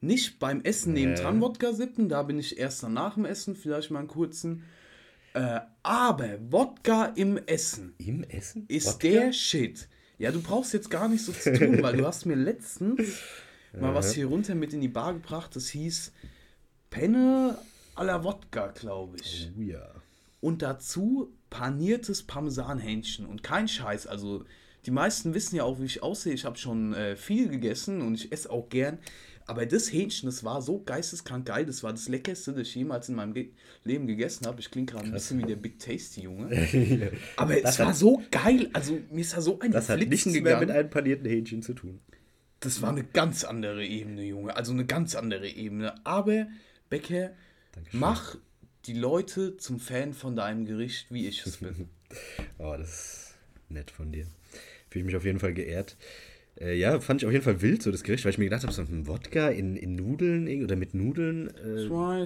Nicht beim Essen nebendran Ja. Wodka sippen, da bin ich erst dann nach dem Essen, vielleicht mal einen kurzen. Äh, aber Wodka im Essen Im Essen? ist Wodka? der Shit. Ja, du brauchst jetzt gar nicht so zu tun, weil du [laughs] hast mir letztens mal was hier runter mit in die Bar gebracht, das hieß Penne à la Wodka, glaube ich. Oh ja. Und dazu paniertes Parmesanhähnchen und kein Scheiß. Also die meisten wissen ja auch, wie ich aussehe. Ich habe schon äh, viel gegessen und ich esse auch gern. Aber das Hähnchen, das war so geisteskrank geil. Das war das leckerste, das ich jemals in meinem Ge Leben gegessen habe. Ich klinge gerade ein bisschen wie der Big Tasty Junge. [laughs] Aber es war so geil. Also mir ist da so ein Das hat nichts mehr mit einem panierten Hähnchen zu tun. Das war eine ganz andere Ebene, Junge. Also eine ganz andere Ebene. Aber, Becker, Dankeschön. mach die Leute zum Fan von deinem Gericht, wie ich es bin. [laughs] Oh, das ist nett von dir. Fühle ich mich auf jeden Fall geehrt. Äh, ja, fand ich auf jeden Fall wild, so das Gericht, weil ich mir gedacht habe, so ein Wodka in, in Nudeln irgendwie- oder mit Nudeln. Äh, Zwei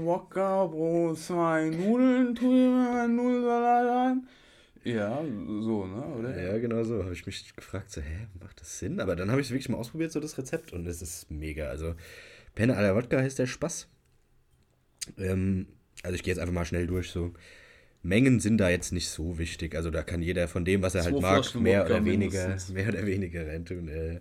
Wodka, Brot, zwei Nudeln, tu mir ein Nudelsalat rein. Ja, so, ne, oder? ja, genau so. Habe ich mich gefragt, so, hä, macht das Sinn? Aber dann habe ich es wirklich mal ausprobiert, so das Rezept, und es ist mega. Also, Penne à la Wodka heißt der Spaß. Ähm, also, ich gehe jetzt einfach mal schnell durch, so. Mengen sind da jetzt nicht so wichtig. Also, da kann jeder von dem, was er halt Zwei mag, Flaschen mehr Wodka oder weniger, mindestens. [laughs] mehr oder weniger reintun. Äh.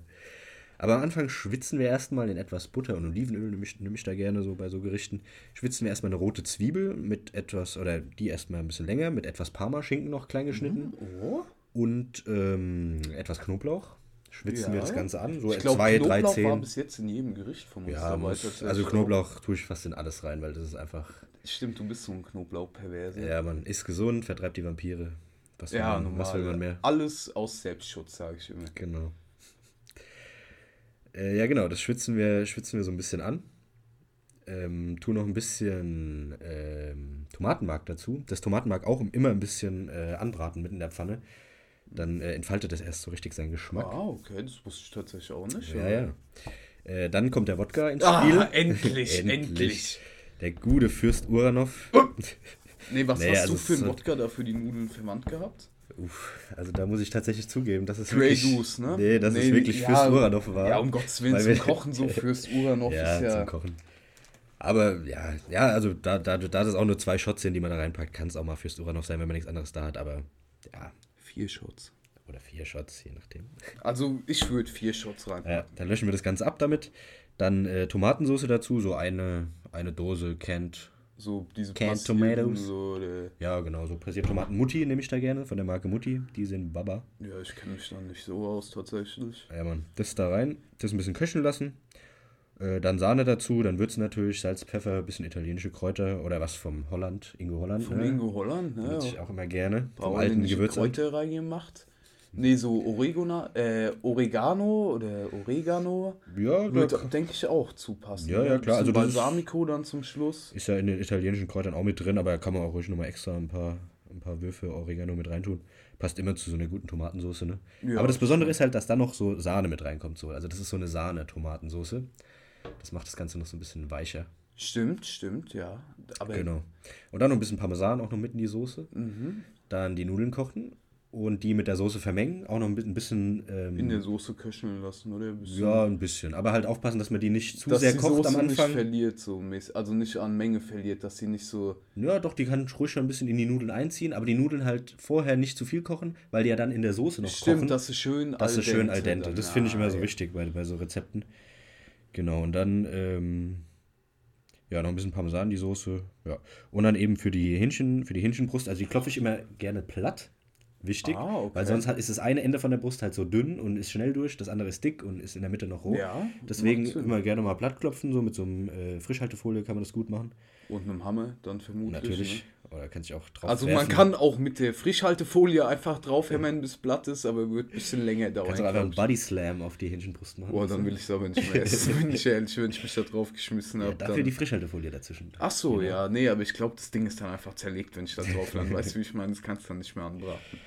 Aber am Anfang schwitzen wir erstmal in etwas Butter und Olivenöl, nehme ich, nehme ich da gerne so bei so Gerichten. Schwitzen wir erstmal eine rote Zwiebel mit etwas, oder die erstmal ein bisschen länger, mit etwas Parmaschinken noch klein geschnitten Oh. und ähm, etwas Knoblauch. Schwitzen wir Ja. das Ganze an, so Ich glaube, zwei, drei, Knoblauch war zehn. bis jetzt in jedem Gericht von uns Ja, dabei. muss, also Knoblauch tue ich fast in alles rein, weil das ist einfach, Stimmt, du bist so ein Knoblauch-Perverse. ja, man ist gesund, vertreibt die Vampire. Was Ja, man, normal. was will man mehr? Alles aus Selbstschutz, sage ich immer. Genau. Äh, ja, genau, das schwitzen wir, schwitzen wir so ein bisschen an. Ähm, tu noch ein bisschen ähm, Tomatenmark dazu. Das Tomatenmark auch immer ein bisschen äh, anbraten mit in der Pfanne. Dann äh, entfaltet das erst so richtig seinen Geschmack. Ah, okay, das wusste ich tatsächlich auch nicht. Ja, ja. Äh, dann kommt der Wodka ins Ah, Spiel. [laughs] [laughs] endlich, endlich. Der gute Fürst Uranov. [laughs] Nee, was Nee, hast also du für einen Wodka da für die Nudeln verwandt gehabt? Uff, also da muss ich tatsächlich zugeben, dass es Grey wirklich, Goose, ne? Nee, dass es wirklich ja, Fürst Uranov war. Ja, um Gottes Willen, zum wir- Kochen so Fürst Uranov ja, ist ja... zum Kochen. Aber ja, ja, also da, da, da das auch nur zwei Shots sind, die man da reinpackt, kann es auch mal Fürst Uranov sein, wenn man nichts anderes da hat. Aber ja, Vier Shots. oder vier Shots, je nachdem. Also ich würde vier Shots rein. Ja, dann löschen wir das Ganze ab damit. Dann äh, Tomatensauce dazu, so eine, eine Dose Canned. So diese Canned Tomatoes. So, Ja, genau, so passiert Tomaten. Mutti nehme ich da gerne, von der Marke Mutti. Die sind Baba. ja, ich kenne mich da nicht so aus tatsächlich. Ja, Mann. Das da rein, das ein bisschen köcheln lassen. Äh, dann Sahne dazu, dann Würzen natürlich, Salz, Pfeffer, bisschen italienische Kräuter oder was vom Holland, Ingo Holland. Von ne? Ingo Holland, ne? Nutze ich auch immer gerne. Vom alten Gewürzamt. Kräuter reingemacht. Nee, so Oregona, äh, Oregano oder Oregano Ja, denke ich, auch zupassen. Ja, ne? ja, klar, Bisschen also Balsamico dann zum Schluss. ist ja in den italienischen Kräutern auch mit drin, aber da kann man auch ruhig nochmal extra ein paar, ein paar Würfe Oregano mit reintun. Passt immer zu so einer guten Tomatensauce, ne? Ja, aber das Besondere ist halt, dass da noch so Sahne mit reinkommt. So. Also das ist so eine Sahne-Tomatensauce. Das macht das Ganze noch so ein bisschen weicher. Stimmt, stimmt, ja. Aber Genau. Und dann noch ein bisschen Parmesan auch noch mit in die Soße. Mhm. Dann die Nudeln kochen und die mit der Soße vermengen. Auch noch ein bi- ein bisschen. Ähm, in der Soße köcheln lassen, oder? Ein ja, ein bisschen. Aber halt aufpassen, dass man die nicht zu dass sehr die kocht Soße am nicht Anfang. verliert, so mäßig. Also nicht an Menge verliert, dass sie nicht so. Ja, doch, die kann ruhig schon ein bisschen in die Nudeln einziehen, aber die Nudeln halt vorher nicht zu viel kochen, weil die ja dann in der Soße noch Stimmt, kochen. dass sie schön Das ist schön al dente. Das finde ich immer so ja. wichtig bei, bei so Rezepten. Genau, und dann, ähm, ja, noch ein bisschen Parmesan die Soße. Ja. Und dann eben für die Hähnchen, für die Hähnchenbrust, also die klopfe ich immer gerne platt. Wichtig. Ah, okay. Weil sonst ist das eine Ende von der Brust halt so dünn und ist schnell durch, das andere ist dick und ist in der Mitte noch roh. Ja, Deswegen immer gerne mal platt klopfen, so mit so einem äh, Frischhaltefolie kann man das gut machen. Und einem Hammer dann vermutlich. Natürlich. Ne? Oder kann sich auch drauf Also man kann auch mit der Frischhaltefolie einfach draufhämmern, bis blatt ist, aber wird ein bisschen länger dauern. Kannst du einfach einen. Body Slam auf die Hähnchenbrust machen. Boah, dann will ich es aber nicht mehr [laughs] essen, bin ich ehrlich, wenn ich mich da drauf geschmissen ja, habe. dafür dann... die Frischhaltefolie dazwischen. Ach so, ja, nee, aber ich glaube, das Ding ist dann einfach zerlegt, wenn ich da drauf lande. [laughs] weißt du, wie ich meine? Das kannst du dann nicht mehr anbraten.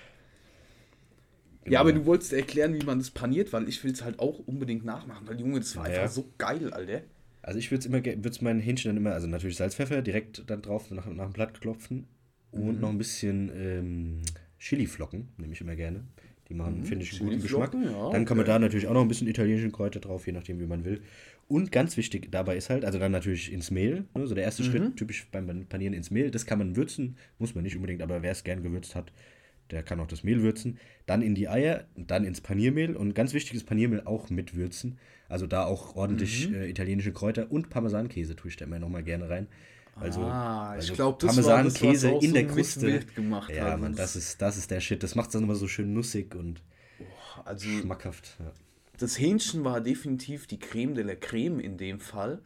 Ja, aber du wolltest erklären, wie man das paniert, weil ich will es halt auch unbedingt nachmachen, weil Junge, das war Ja. einfach so geil, Alter. Also ich würde es immer, würde meinen Hähnchen dann immer, also natürlich Salz, Pfeffer direkt dann drauf nach, nach dem Blatt klopfen und Mhm. noch ein bisschen ähm, Chiliflocken, nehme ich immer gerne. Die machen, finde ich, einen guten Geschmack. Ja, dann kann man da natürlich auch noch ein bisschen italienischen Kräuter drauf, je nachdem, wie man will. Und ganz wichtig dabei ist halt, also dann natürlich ins Mehl, ne, so der erste Mhm. Schritt, typisch beim Panieren ins Mehl. Das kann man würzen, muss man nicht unbedingt, aber wer es gern gewürzt hat, der kann auch das Mehl würzen. Dann in die Eier, dann ins Paniermehl und ganz wichtig ist Paniermehl auch mit würzen. Also da auch ordentlich Mhm. äh, italienische Kräuter und Parmesankäse tue ich da immer nochmal gerne rein. Also, Ah, ich also glaub, das war das, Parmesankäse in so der mit Kruste. Ja. Mann, das ist, das ist der Shit. Das macht es dann immer so schön nussig und Also schmackhaft. Ja. das Hähnchen war definitiv die Creme de la Creme in dem Fall.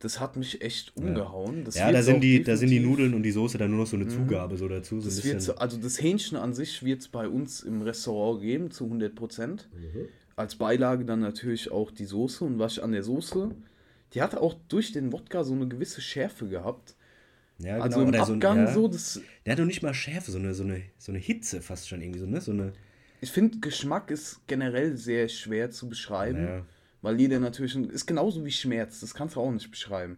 Das hat mich echt umgehauen. Das Ja, da sind, die, da sind die Mhm. Nudeln und die Soße dann nur noch so eine Zugabe so dazu. So ein Das wird so, also das Hähnchen an sich wird es bei uns im Restaurant geben, zu 100 Prozent. Mhm. Als Beilage dann natürlich auch die Soße. Und was ich an der Soße, die hat auch durch den Wodka so eine gewisse Schärfe gehabt. ja, also im oder Abgang ja. so, das, Der hat doch nicht mal Schärfe, so eine, so eine, so eine Hitze fast schon irgendwie so, ne? So eine. ich finde, Geschmack ist generell sehr schwer zu beschreiben. Ja. Weil jeder natürlich, ist genauso wie Schmerz, das kannst du auch nicht beschreiben.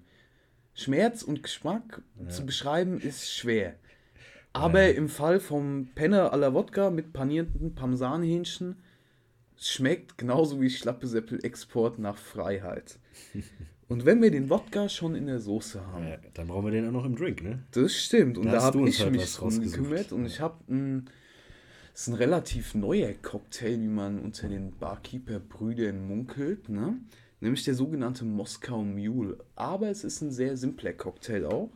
Schmerz und Geschmack zu beschreiben ist schwer. Aber im Fall vom Penner à la Wodka mit panierten Parmesanhähnchen es schmeckt genauso wie Schlappesäppel-Export nach Freiheit. [laughs] Und wenn wir den Wodka schon in der Soße haben, Ja, dann brauchen wir den auch noch im Drink, ne? das stimmt. Und Da da, hast habe ich heute mich drum gekümmert. Und ich habe ein. Das ist ein relativ neuer Cocktail, wie man unter den Barkeeper-Brüdern munkelt, ne? Nämlich der sogenannte Moskau Mule. Aber es ist ein sehr simpler Cocktail auch.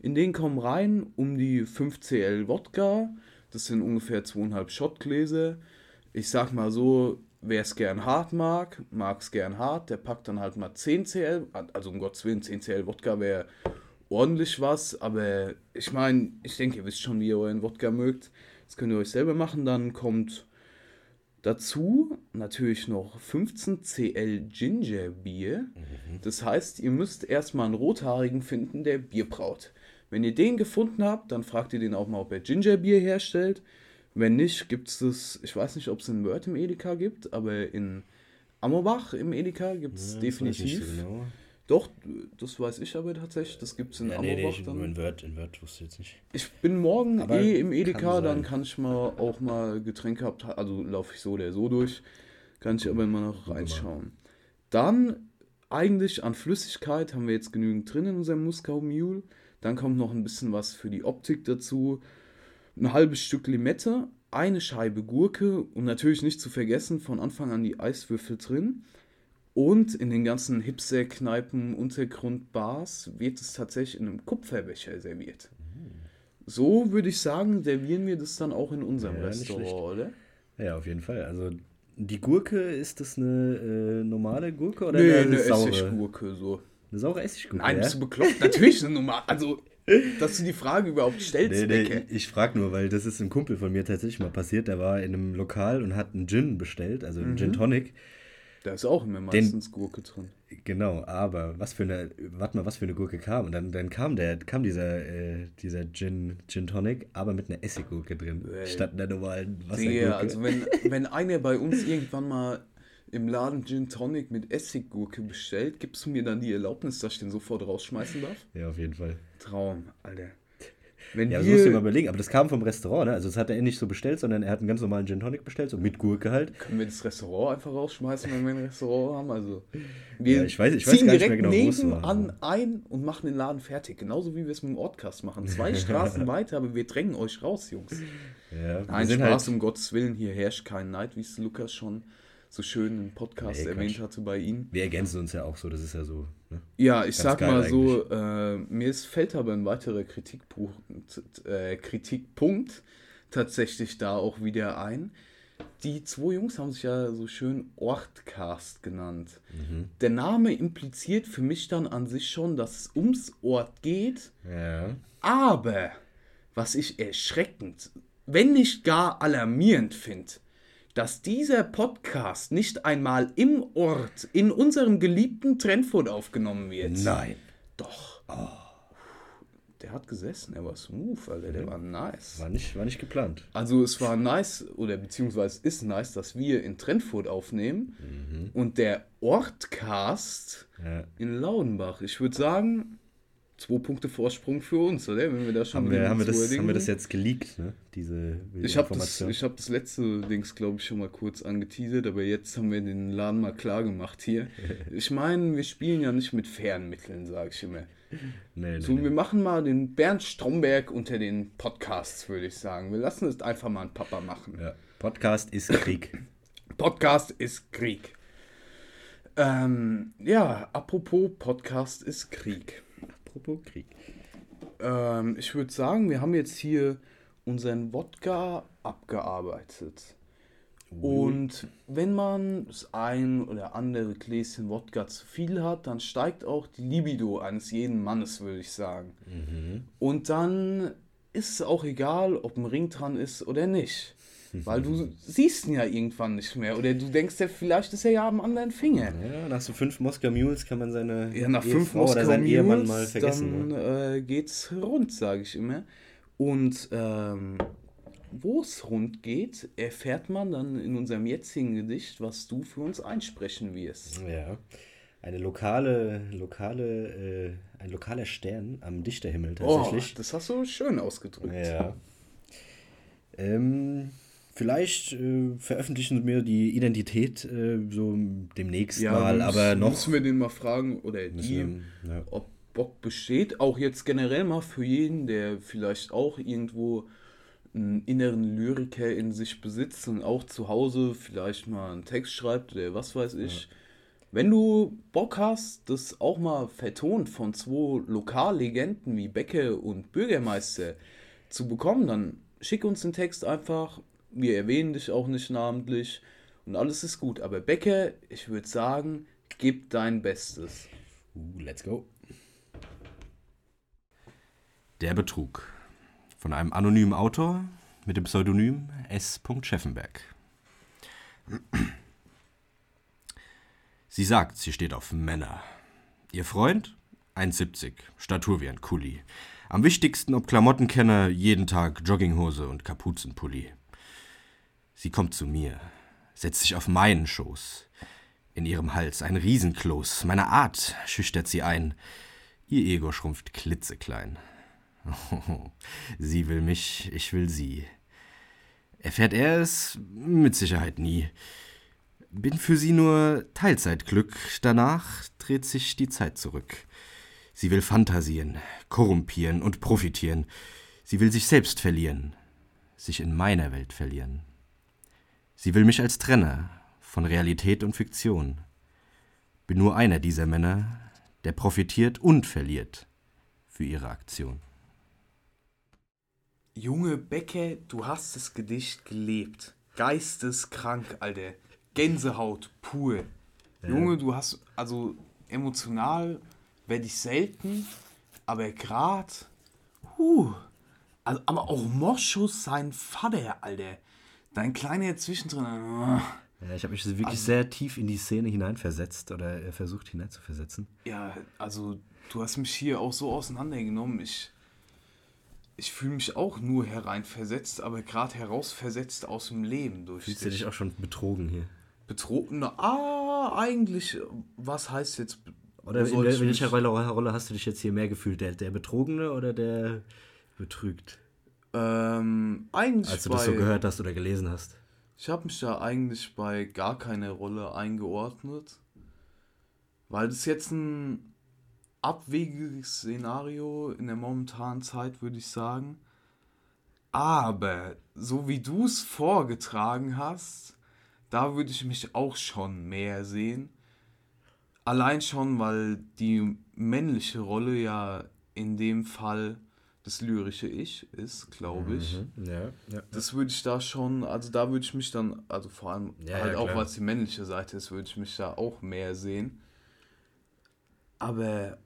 In den kommen rein um die 5 CL Wodka. Das sind ungefähr zweieinhalb Schottgläser. Ich sag mal so, wer es gern hart mag, mag es gern hart. Der packt dann halt mal 10 CL. Also um Gottes Willen, 10 CL Wodka wäre ordentlich was, aber ich meine, ich denke, ihr wisst schon, wie ihr euren Wodka mögt. Das könnt ihr euch selber machen. Dann kommt dazu natürlich noch 15 CL Ginger Bier. Das heißt, ihr müsst erstmal einen rothaarigen finden, der Bier braut. Wenn ihr den gefunden habt, dann fragt ihr den auch mal, ob er Ginger Bier herstellt. Wenn nicht, gibt es das, ich weiß nicht, ob es in Wörth im Edeka gibt, aber in Ammerbach im Edeka gibt es nicht definitiv. genau. Doch, das weiß ich aber tatsächlich. Das gibt es in Ja, nee, nee, ich, dann. nur in Word, in Word wusste ich jetzt nicht. Ich bin morgen Aber eh im kann Edeka, sein. dann kann ich mal auch mal Getränke abteilen. Also laufe ich so oder so durch. Kann ich aber immer noch reinschauen. Dann eigentlich an Flüssigkeit haben wir jetzt genügend drin in unserem Muskau Mule. Dann kommt noch ein bisschen was für die Optik dazu. Ein halbes Stück Limette, eine Scheibe Gurke und natürlich nicht zu vergessen von Anfang an die Eiswürfel drin. Und in den ganzen Hipster-Kneipen, Untergrundbars wird es tatsächlich in einem Kupferbecher serviert. So würde ich sagen, servieren wir das dann auch in unserem Ja, Restaurant, oder? Ja, auf jeden Fall. Also die Gurke, ist das eine äh, normale Gurke oder Nee, eine, eine saure? Essiggurke so. Eine saure Essiggurke, Nein, ja? bist du bekloppt? Natürlich eine Nummer. [laughs] Also, dass du die Frage überhaupt stellst, Nee, nee, ich frage nur, weil das ist ein Kumpel von mir tatsächlich mal passiert. Der war in einem Lokal und hat einen Gin bestellt, also einen Mhm. Gin Tonic. Da ist auch immer meistens Gurke drin. Genau, aber was für eine, warte mal, was für eine Gurke kam. Und dann, dann kam der, kam dieser, äh, dieser Gin, Gin Tonic, aber mit einer Essiggurke drin, Ey. statt einer normalen Wassergurke. Digga, also wenn, wenn einer bei uns irgendwann mal im Laden Gin Tonic mit Essiggurke bestellt, gibst du mir dann die Erlaubnis, dass ich den sofort rausschmeißen darf? ja, auf jeden Fall. Traum, Alter. Wenn Ja, das musst du dir mal überlegen. Aber das kam vom Restaurant, ne? Also das hat er nicht so bestellt, sondern er hat einen ganz normalen Gin Tonic bestellt, so mit Gurke halt. können wir das Restaurant einfach rausschmeißen, wenn wir ein Restaurant haben? Also, wir Ja, ich weiß- ich weiß ziehen gar nicht direkt mehr genau, nebenan ein und machen den Laden fertig. Genauso wie wir es mit dem Ortcast machen. Zwei [laughs] Straßen weiter, aber wir drängen euch raus, Jungs. Ja, Nein, Spaß, halt, um Gottes Willen, hier herrscht kein Neid, wie es Lukas schon so schön im Podcast Nee, erwähnt hatte bei ihm. wir ergänzen uns ja auch so, das ist ja so. Ne? Ja, ich Ganz sag mal so, äh, mir ist, fällt aber ein weiterer Kritikpunkt, äh, Kritikpunkt tatsächlich da auch wieder ein. Die zwei Jungs haben sich ja so schön Ortcast genannt. Der Name impliziert für mich dann an sich schon, dass es ums Ort geht, Ja. aber was ich erschreckend, wenn nicht gar alarmierend finde, dass dieser Podcast nicht einmal im Ort, in unserem geliebten Trennfurt aufgenommen wird. Nein. Doch. Der hat gesessen, er war smooth, Alter, der war nice. War nicht, war nicht geplant. Also es war nice, oder beziehungsweise ist nice, dass wir in Trennfurt aufnehmen und der Ortcast Ja. in Laudenbach. Ich würde sagen, zwei Punkte Vorsprung für uns, oder? Wenn wir da schon Haben wir, haben wir, das, haben wir das jetzt geleakt, ne? Diese Ich habe das, ich hab das letzte Dings, glaube ich, schon mal kurz angeteasert, aber jetzt haben wir den Laden mal klar gemacht hier. [laughs] Ich meine, wir spielen ja nicht mit fairen Mitteln, sage ich immer. nee, nee, So, wir nee. machen mal den Bernd Stromberg unter den Podcasts, würde ich sagen. Wir lassen es einfach mal ein Papa machen. Ja. Podcast ist Krieg. [coughs] Podcast ist Krieg. Ähm, ja, apropos Podcast ist Krieg. Apropos Krieg. Ähm, ich würde sagen, wir haben jetzt hier unseren Wodka abgearbeitet. Und wenn man das ein oder andere Gläschen Wodka zu viel hat, dann steigt auch die Libido eines jeden Mannes, würde ich sagen. Und dann ist es auch egal, ob ein Ring dran ist oder nicht. Weil du siehst ihn ja irgendwann nicht mehr. Oder du denkst ja, vielleicht ist er ja am anderen Finger. Ja, nach so fünf Moskau Mules kann man seine Ja, nach fünf Ehefrau oder Moskau seinen Ehemann Mules, mal vergessen. dann ne? äh, geht's rund, sage ich immer. Und ähm, wo es rund geht, erfährt man dann in unserem jetzigen Gedicht, was du für uns einsprechen wirst. Ja. Eine lokale, lokale, äh, ein lokaler Stern am Dichterhimmel Oh, tatsächlich. das hast du schön ausgedrückt. Ja. Ähm, vielleicht äh, veröffentlichen wir die Identität äh, so demnächst mal, dann aber müssen- noch. Müssen wir den mal fragen, oder die, müssen wir- ja. ob Bock besteht. Auch jetzt generell mal für jeden, der vielleicht auch irgendwo einen inneren Lyriker in sich besitzt und auch zu Hause vielleicht mal einen Text schreibt oder was weiß ich. Wenn du Bock hast, das auch mal vertont von zwei Lokallegenden wie Becke und Bürgermeister zu bekommen, dann schick uns den Text einfach. Wir erwähnen dich auch nicht namentlich und alles ist gut. Aber Becke, ich würde sagen, gib dein Bestes. Uh, let's go. Der Betrug. Von einem anonymen Autor mit dem Pseudonym S. Scheffenberg. Sie sagt, sie steht auf Männer. Ihr Freund? 1,70, Statur wie ein Kuli. Am wichtigsten ob Klamottenkenner, jeden Tag Jogginghose und Kapuzenpulli. Sie kommt zu mir, setzt sich auf meinen Schoß. In ihrem Hals ein Riesenkloß, meine Art schüchtert sie ein. Ihr Ego schrumpft klitzeklein. [laughs] Sie will mich, ich will sie. Erfährt er es? Mit Sicherheit nie. Bin für sie nur Teilzeitglück, danach dreht sich die Zeit zurück. Sie will fantasieren, korrumpieren und profitieren. Sie will sich selbst verlieren, sich in meiner Welt verlieren. Sie will mich als Trenner von Realität und Fiktion. Bin nur einer dieser Männer, der profitiert und verliert für ihre Aktion. Junge Becke, du hast das Gedicht gelebt. Geisteskrank, Alter. Gänsehaut pur. Junge, du hast, also emotional werde ich selten, aber grad, huh, also, aber auch Moschus, sein Vater, Alter. Dein kleiner zwischendrin. ah. Ja, ich habe mich wirklich sehr tief in die Szene hineinversetzt oder äh, versucht hineinzuversetzen. Ja, also du hast mich hier auch so auseinandergenommen. Ich, ich fühle mich auch nur hereinversetzt, aber gerade herausversetzt aus dem Leben durch Fühlst du dich auch schon betrogen hier? betrogen. Ah, eigentlich, was heißt jetzt? Oder in welcher Rolle, Rolle hast du dich jetzt hier mehr gefühlt? Der, der Betrogene oder der betrügt? Ähm, eigentlich Als du das so gehört hast oder gelesen hast. Ich habe mich da eigentlich bei gar keine Rolle eingeordnet, weil das jetzt ein abwegiges Szenario in der momentanen Zeit, würde ich sagen. Aber so wie du es vorgetragen hast, da würde ich mich auch schon mehr sehen. Allein schon, weil die männliche Rolle ja in dem Fall das lyrische Ich ist, glaube ich. Ja, ja. Das würde ich da schon, also da würde ich mich dann, also vor allem Ja, halt auch, weil es die männliche Seite ist, würde ich mich da auch mehr sehen. Aber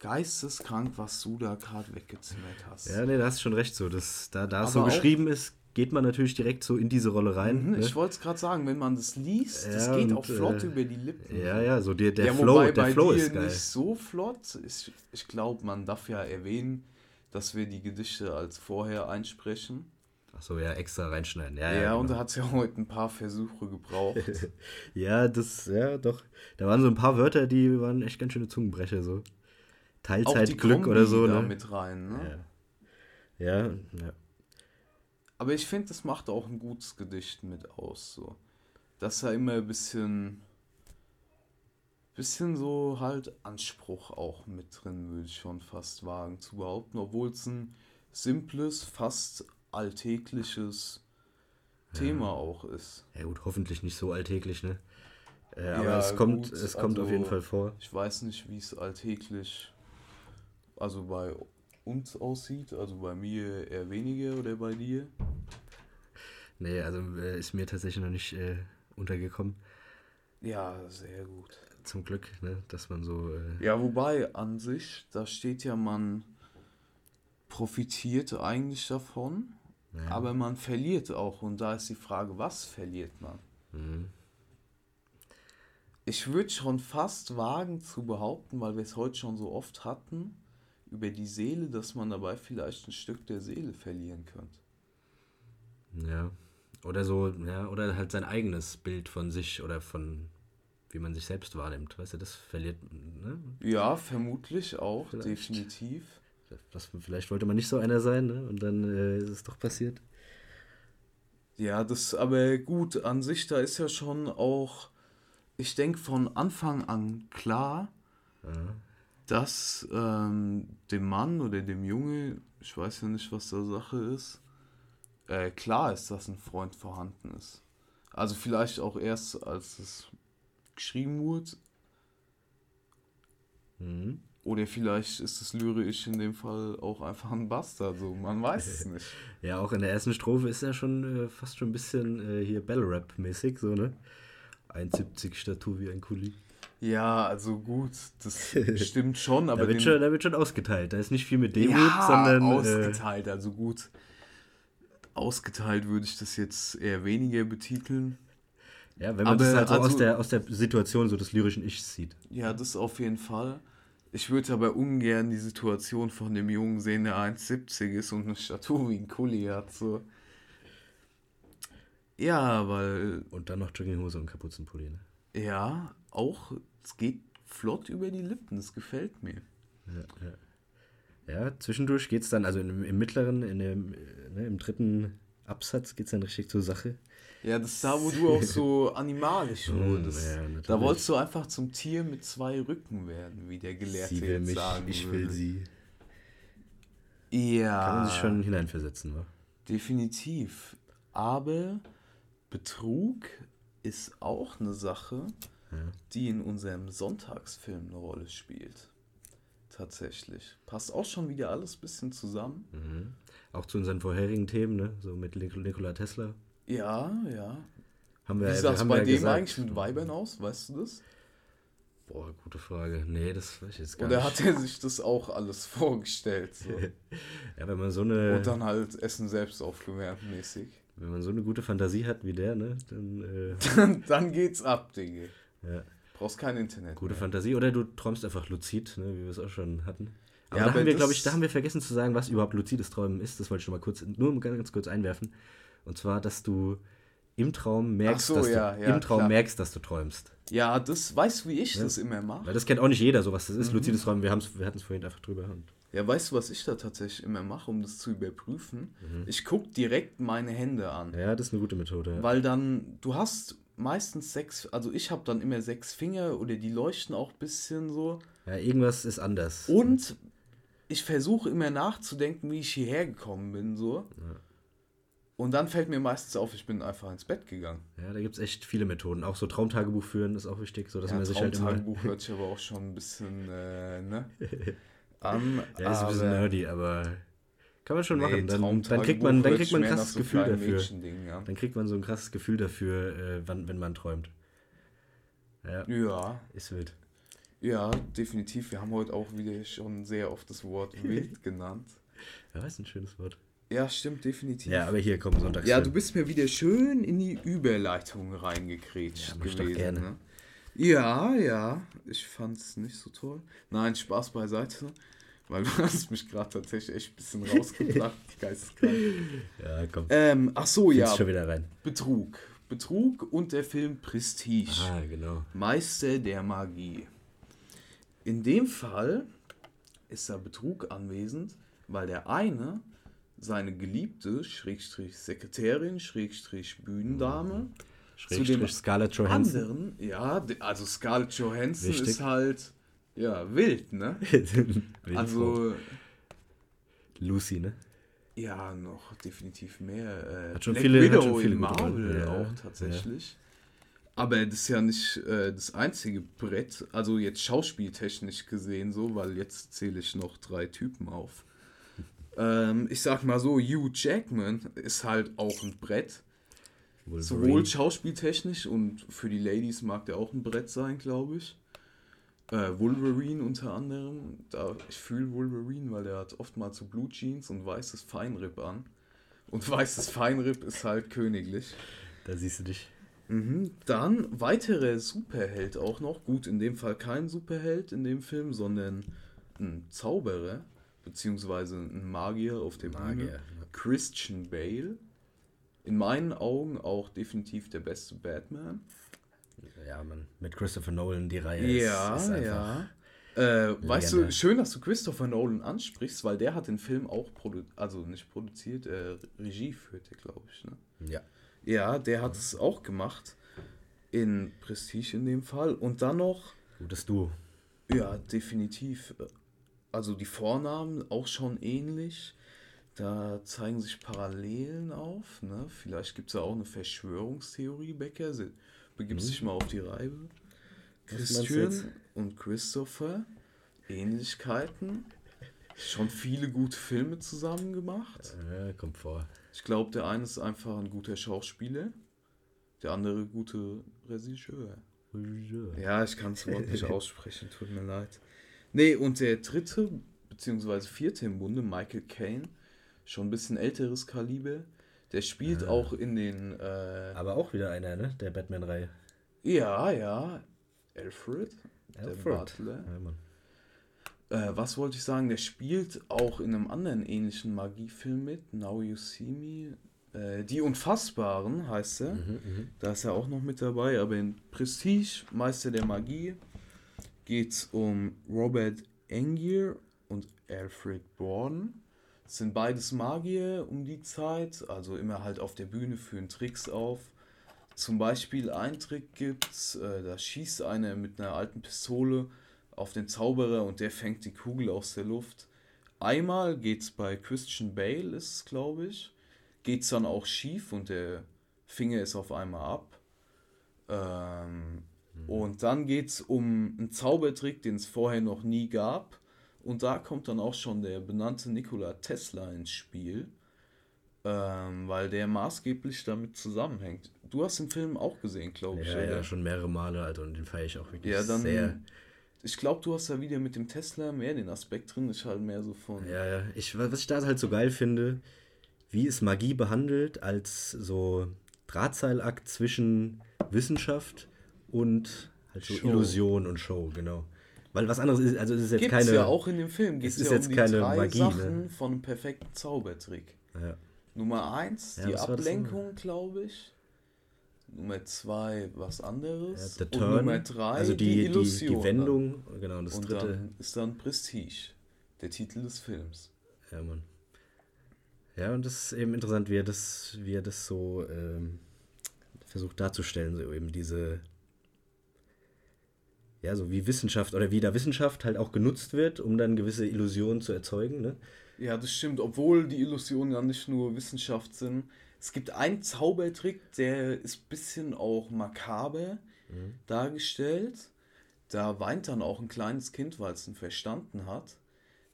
geisteskrank, was du da gerade weggezimmert hast. Ja, nee, da hast du schon recht so. Das, da da es so geschrieben ist, geht man natürlich direkt so in diese Rolle rein. Mhm, ne? Ich wollte es gerade sagen, wenn man das liest, das Ja, geht und, auch flott äh, über die Lippen. Ja, ja, so der, der ja, Flow, der Flow ist geil. nicht so flott. Ich, ich glaube, man darf ja erwähnen, dass wir die Gedichte als vorher einsprechen. Achso, ja, extra reinschneiden. Ja, Ja, ja, und genau. da hat es ja heute ein paar Versuche gebraucht. [laughs] ja, das, ja, doch. Da waren so ein paar Wörter, die waren echt ganz schöne Zungenbrecher so. Teilzeitglück oder so. Da Ne? mit rein, ne? Ja. ja, ja. Aber ich finde, das macht auch ein gutes Gedicht mit aus. So. Dass er immer ein bisschen, bisschen so halt Anspruch auch mit drin, würde ich schon fast wagen zu behaupten. Obwohl es ein simples, fast alltägliches Thema auch ist. Ja gut, hoffentlich nicht so alltäglich, ne? Äh, aber Ja, es kommt, gut, es kommt auf also- jeden Fall vor. Ich weiß nicht, wie es alltäglich, also bei uns aussieht. Also bei mir eher weniger oder bei dir. Nee, also äh, ist mir tatsächlich noch nicht äh, untergekommen. Ja, sehr gut. Zum Glück, ne? Dass man so. Äh, Ja, wobei an sich, da steht ja, man profitiert eigentlich davon, ja. aber man verliert auch. Und da ist die Frage, was verliert man? Mhm. Ich würde schon fast wagen zu behaupten, weil wir es heute schon so oft hatten, über die Seele, dass man dabei vielleicht ein Stück der Seele verlieren könnte. Ja. Oder so, ja, oder halt sein eigenes Bild von sich oder von wie man sich selbst wahrnimmt. Weißt du, das verliert, ne? Ja, vermutlich auch, Vielleicht. definitiv. Das, vielleicht wollte man nicht so einer sein, ne? Und dann äh, ist es doch passiert. Ja, das aber gut, an sich, da ist ja schon auch, ich denke, von Anfang an klar, Ja. dass ähm, dem Mann oder dem Junge, ich weiß ja nicht, was da Sache ist, äh, klar ist, dass ein Freund vorhanden ist. Also vielleicht auch erst, als es geschrieben wurde, Mhm. oder vielleicht ist es lyrisch in dem Fall auch einfach ein Bastard, so, man weiß es [laughs] nicht. Ja, auch in der ersten Strophe ist er schon äh, fast schon ein bisschen äh, hier Battle-Rap-mäßig, so, ne? 1,70 Statur wie ein Kuli. Ja, also gut, das [laughs] stimmt schon, aber Da wird, schon, da wird schon ausgeteilt. Da ist nicht viel mit Demut, ja, sondern. Äh, ausgeteilt, also gut. Ausgeteilt würde ich das jetzt eher weniger betiteln. Ja, wenn man aber das halt so aus, also- der, aus der Situation so des lyrischen Ichs sieht. Ja, das auf jeden Fall. Ich würde aber ungern die Situation von dem Jungen sehen, der 1,70 ist und eine Statur wie ein Kuli hat. So. Ja, weil, Und dann noch Jogginghose und Kapuzenpulli. Ne? ja, auch, es geht flott über die Lippen, das gefällt mir. Ja, ja. ja, zwischendurch geht es dann, also im, im mittleren, in dem, äh, ne, im dritten Absatz geht es dann richtig zur Sache. Ja, das ist da, wo du auch [laughs] so animalisch Mm, wurdest. ja, da wolltest du einfach zum Tier mit zwei Rücken werden, wie der Gelehrte sie will jetzt mich, sagen ich würde. will sie. Ja. Kann man sich schon hineinversetzen, wa? Definitiv. Aber Betrug ist auch eine Sache, Ja. die in unserem Sonntagsfilm eine Rolle spielt. Tatsächlich. Passt auch schon wieder alles ein bisschen zusammen. Mhm. Auch zu unseren vorherigen Themen, ne? So mit Nik- Nikola Tesla. Ja, ja. Haben wir, Wie sah es bei dem gesagt. eigentlich mit Weibern aus? Weißt du das? Boah, gute Frage. Nee, das weiß ich jetzt gar Oder nicht. hat er sich das auch alles [laughs] vorgestellt? So? [laughs] Ja, wenn man so eine, Und dann halt Essen selbst aufgewärmt mäßig. wenn man so eine gute Fantasie hat wie der, ne? Dann, äh, [laughs] Dann, dann geht's ab, Digga. ja. Brauchst kein Internet. Gute mehr. Fantasie. Oder du träumst einfach luzid, ne? wie wir es auch schon hatten. Aber Ja, da haben wir, glaube ich, da haben wir vergessen zu sagen, was überhaupt luzides Träumen ist. Das wollte ich schon mal kurz, nur ganz kurz einwerfen. Und zwar, dass du im Traum merkst, so, dass ja, du ja, im Traum klar. merkst, dass du träumst. Ja, das weißt du, wie ich Ja. das immer mache. Weil das kennt auch nicht jeder, so was das Mhm. ist. Luzides Träumen, wir, wir hatten es vorhin einfach drüber. Ja, weißt du, was ich da tatsächlich immer mache, um das zu überprüfen? Mhm. Ich gucke direkt meine Hände an. ja, das ist eine gute Methode. Ja. Weil dann, du hast meistens sechs, also ich habe dann immer sechs Finger oder die leuchten auch ein bisschen so. ja, irgendwas ist anders. Und ich versuche immer nachzudenken, wie ich hierher gekommen bin, so. Und dann fällt mir meistens auf, ich bin einfach ins Bett gegangen. Ja, da gibt es echt viele Methoden. Auch so Traumtagebuch führen ist auch wichtig, so dass Ja, man sich halt immer. Traumtagebuch hört sich aber auch schon ein bisschen, äh, ne? [laughs] An, Ja, ist ein bisschen nerdy, aber kann man schon Nee, machen. Dann, dann kriegt man, dann kriegt man ein krasses so Gefühl dafür. An. Dann kriegt man so ein krasses Gefühl dafür, äh, wann, wenn man träumt. Ja, Ja, ist wild. ja, definitiv. Wir haben heute auch wieder schon sehr oft das Wort [laughs] wild genannt. Ja, ist ein schönes Wort. Ja, stimmt, definitiv. Ja, aber hier kommen Sonntags. Ja, du bist mir wieder schön in die Überleitung reingekrätscht Ja, ich doch gewesen. gerne. Ne? Ja, ja, ich fand's nicht so toll. Nein, Spaß beiseite, weil [laughs] du hast mich gerade tatsächlich echt ein bisschen rausgebracht, [laughs] geisteskrank. Ja, komm. Ähm, ach so, Find's ja, schon wieder rein. Betrug. Betrug und der Film Prestige. Ah, genau. Meister der Magie. In dem Fall ist da Betrug anwesend, weil der eine seine Geliebte, Schrägstrich Sekretärin, Schrägstrich Bühnendame, Schrägstrich Scarlett Johansson. anderen, ja, also Scarlett Johansson Wichtig. ist halt, ja, wild, ne? [laughs] Also, Lucy, ne? ja, noch definitiv mehr. Äh, Hat schon Black viele- hat Widow schon viele in Marvel ja, auch ja. tatsächlich. Aber das ist ja nicht äh, das einzige Brett, also jetzt schauspieltechnisch gesehen so, weil jetzt zähle ich noch drei Typen auf. Ähm, ich sag mal so, Hugh Jackman ist halt auch ein Brett. Sowohl Wolverine. schauspieltechnisch und für die Ladies mag der auch ein Brett sein, glaube ich. Äh, Wolverine unter anderem. Da, ich fühle Wolverine, weil der hat oftmals so Blue Jeans und weißes Feinripp an. Und [laughs] weißes Feinripp ist halt königlich. Da siehst du dich. Mhm. Dann weitere Superheld auch noch. Gut, in dem Fall kein Superheld in dem Film, sondern ein Zauberer, beziehungsweise ein Magier auf der Magier, Bühne. ja. Christian Bale. In meinen Augen auch definitiv der beste Batman. Ja, man. Mit Christopher Nolan die Reihe Ja, ist, ist einfach. ja. Äh, weißt du, schön, dass du Christopher Nolan ansprichst, weil der hat den Film auch produ also nicht produziert, äh, Regie führte, glaube ich. Ne? Ja. Ja, der hat es auch gemacht. In Prestige in dem Fall. Und dann noch, Gutes Duo. ja, definitiv. Also die Vornamen auch schon ähnlich. Da zeigen sich Parallelen auf. Ne? Vielleicht gibt es ja auch eine Verschwörungstheorie, Becker. Begib sich mal auf die Reibe. Mhm. Christian und Christopher. Ähnlichkeiten. Schon viele gute Filme zusammen gemacht. Ja, kommt vor. Ich glaube, der eine ist einfach ein guter Schauspieler, der andere gute Regisseur. Ja, ich kann es überhaupt nicht [laughs] aussprechen, tut mir leid. Nee, und der dritte, beziehungsweise vierte im Bunde, Michael Caine, schon ein bisschen älteres Kaliber, der spielt auch in den, äh, Aber auch wieder einer, ne? Der Batman-Reihe. ja, ja, Alfred, der Alfred. Butler. Ja. Äh, was wollte ich sagen? Der spielt auch in einem anderen ähnlichen Magiefilm mit, Now You See Me. Äh, Die Unfassbaren heißt er. Da ist er auch noch mit dabei. Aber in Prestige, Meister der Magie, geht es um Robert Angier und Alfred Borden. Das sind beides Magier um die Zeit, also immer halt auf der Bühne führen Tricks auf. Zum Beispiel ein Trick gibt's, äh, da schießt einer mit einer alten Pistole auf den Zauberer und der fängt die Kugel aus der Luft. Einmal geht's bei Christian Bale, ist es glaube ich, geht's dann auch schief und der Finger ist auf einmal ab. Ähm, Und dann geht's um einen Zaubertrick, den es vorher noch nie gab. Und da kommt dann auch schon der benannte Nikola Tesla ins Spiel, ähm, weil der maßgeblich damit zusammenhängt. Du hast den Film auch gesehen, glaube ich. Ja, oder? ja, schon mehrere Male, Alter, und den feiere ich auch wirklich Ja, dann. sehr. Ich glaube, du hast da wieder mit dem Tesla mehr den Aspekt drin. Ich halt mehr so von. Ja, ja. Ich, was ich da halt so geil finde, wie ist Magie behandelt als so Drahtseilakt zwischen Wissenschaft und halt so Show. Illusion und Show, genau. Weil was anderes ist, also es ist jetzt Gibt's keine. ja auch in dem Film. Geht es ist ja jetzt um die keine drei Magie, ne? Sachen von einem perfekten Zaubertrick. Ja. Nummer eins, Ja, die Ablenkung, glaube ich. Nummer zwei, was Ja, anderes. der und Turn, Nummer drei, also die, die, Illusion. die Wendung, genau, und das Und dritte. dann ist dann Prestige, der Titel des Films. Ja, Mann. Ja, und das ist eben interessant, wie er das, wie er das so ähm, versucht darzustellen, so eben diese, ja, so wie Wissenschaft oder wie da Wissenschaft halt auch genutzt wird, um dann gewisse Illusionen zu erzeugen, ne? Ja, das stimmt, obwohl die Illusionen ja nicht nur Wissenschaft sind. Es gibt einen Zaubertrick, der ist ein bisschen auch makaber dargestellt. Da weint dann auch ein kleines Kind, weil es ihn verstanden hat.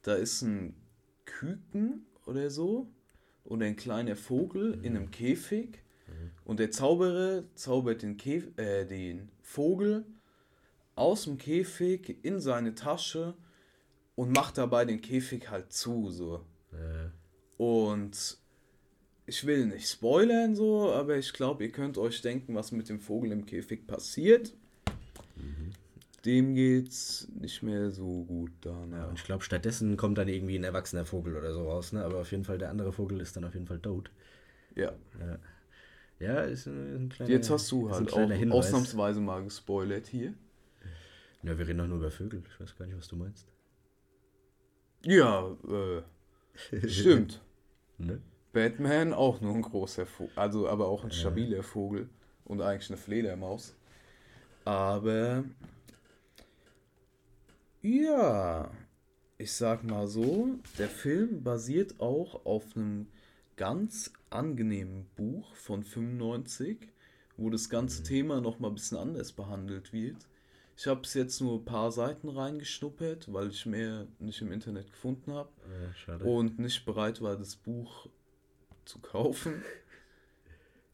Da ist ein Küken oder so oder ein kleiner Vogel in einem Käfig und der Zauberer zaubert den, Käf äh, den Vogel aus dem Käfig in seine Tasche und macht dabei den Käfig halt zu, so. Äh, Und ich will nicht spoilern, so, aber ich glaube, ihr könnt euch denken, was mit dem Vogel im Käfig passiert. Dem geht's nicht mehr so gut ja, danach. und ich glaube, stattdessen kommt dann irgendwie ein erwachsener Vogel oder so raus, ne? Aber auf jeden Fall, der andere Vogel ist dann auf jeden Fall tot. Ja, Ja, ist ein, ein kleiner jetzt hast du halt auch Hinweis. ausnahmsweise mal gespoilert hier. Ja, wir reden doch nur über Vögel. Ich weiß gar nicht, was du meinst. Ja, äh, [laughs] stimmt. Ne? Batman auch nur ein großer Vogel, also aber auch ein stabiler Vogel und eigentlich eine Fledermaus. Aber ja, ich sag mal so, der Film basiert auch auf einem ganz angenehmen Buch von 95, wo das ganze Thema noch mal ein bisschen anders behandelt wird. Ich habe es jetzt nur ein paar Seiten reingeschnuppert, weil ich mehr nicht im Internet gefunden habe Ja, und nicht bereit war, das Buch zu kaufen.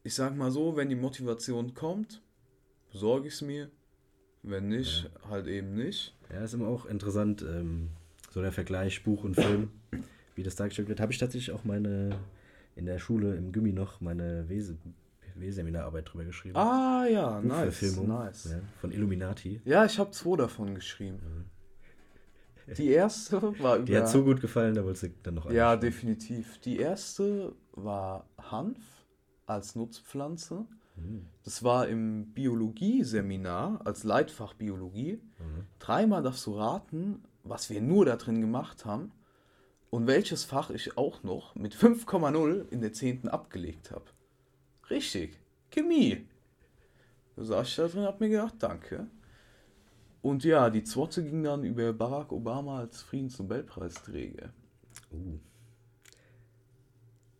Ich sag mal so, wenn die Motivation kommt, besorge ich es mir. Wenn nicht, halt eben nicht. Ja, ist immer auch interessant, ähm, so der Vergleich Buch und Film, wie das dargestellt wird. Habe ich tatsächlich auch meine, in der Schule im Gimmi noch meine W- W-Seminararbeit drüber geschrieben. Ah ja, nice, nice. Ja, von Illuminati. Ja, ich habe zwei davon geschrieben. Die erste war über. Die hat so gut gefallen, da wollte sie dann noch Ja, definitiv. Die erste war Hanf als Nutzpflanze. Mhm. Das war im Biologie-Seminar als Leitfach Biologie. Dreimal darfst du raten, was wir nur da drin gemacht haben und welches Fach ich auch noch mit 5,0 in der 10. abgelegt habe. Richtig, Chemie. Da saß ich da drin und hab mir gedacht, danke. Und ja, die zweite ging dann über Barack Obama als Friedensnobelpreisträger. Uh.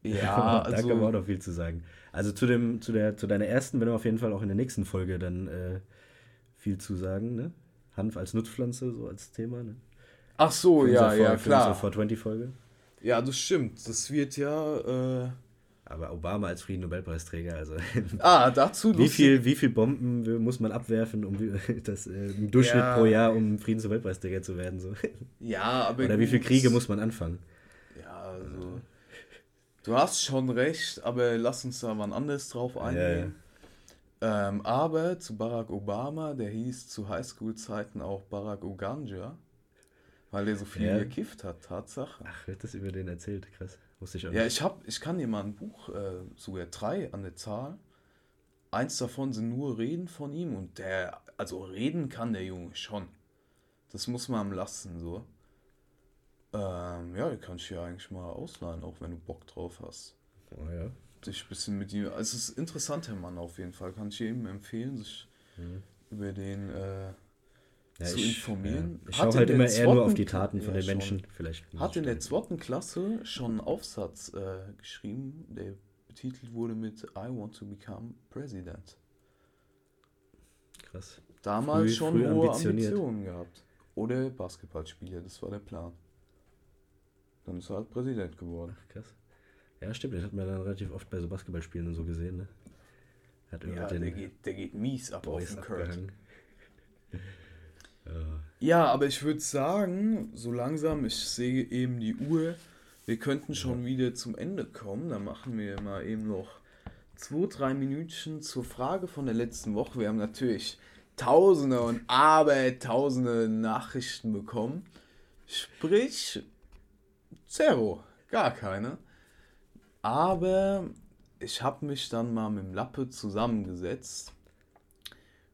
Ja, [laughs] da kann man auch also, noch viel zu sagen. Also zu, dem, zu, der, zu deiner ersten, wenn wir auf jeden Fall auch in der nächsten Folge dann äh, viel zu sagen. Ne? Hanf als Nutzpflanze, so als Thema. Ne? ach so, ja, ja, Vor- für unsere klar. 420-Folge. Ja, das stimmt. Das wird ja, äh, Aber Obama als Frieden-Nobelpreisträger, also [laughs] ah, dazu wie, lustig- viel, wie viel Bomben muss man abwerfen, um wie- [laughs] das, äh, im Durchschnitt Ja. pro Jahr, um Friedensnobelpreisträger zu werden? So. [laughs] Ja, aber Oder wie viele. Kriege muss man anfangen? Ja, also. Du hast schon recht, aber lass uns da wann anders drauf eingehen. Ähm, aber zu Barack Obama, der hieß zu Highschool-Zeiten auch Barack Oganja, weil er so viel Ja. gekifft hat, Tatsache. Ach, wird das über den erzählt? Krass. Wusste ich auch Ja, ich hab, ich kann dir mal ein Buch, äh, sogar drei an der Zahl. Eins davon sind nur Reden von ihm und der, also reden kann der Junge schon. Das muss man ihm lassen, so. Ähm, ja, die kann ich dir eigentlich mal ausleihen, auch wenn du Bock drauf hast. Oh, ja. Dich ein bisschen mit ihm, also es ist ein interessanter Mann auf jeden Fall, kann ich jedem empfehlen, sich über den äh, Mhm. Ja, zu ich, informieren. Ja. Ich schaue in halt immer eher nur auf die Taten von Ja, den schon. Menschen. Vielleicht muss Hat in der zweiten Klasse schon einen Aufsatz äh, geschrieben, der betitelt wurde mit I want to become president. Krass. Damals Früh- schon früh hohe. Ambitionen gehabt. Oder Basketballspieler, das war der Plan. Dann ist er halt Präsident geworden. Krass. Ja, stimmt. Das hat man dann relativ oft bei so Basketballspielen und so gesehen. Ne? Hat Ja, der den geht, der geht mies ab auf Boys den Kurt. Ja. Ja, aber ich würde sagen, so langsam, ich sehe eben die Uhr, wir könnten schon wieder zum Ende kommen. Dann machen wir mal eben noch zwei, drei Minütchen zur Frage von der letzten Woche. Wir haben natürlich tausende und abertausende Nachrichten bekommen. Sprich, zero, gar keine. Aber ich habe mich dann mal mit dem Lappe zusammengesetzt.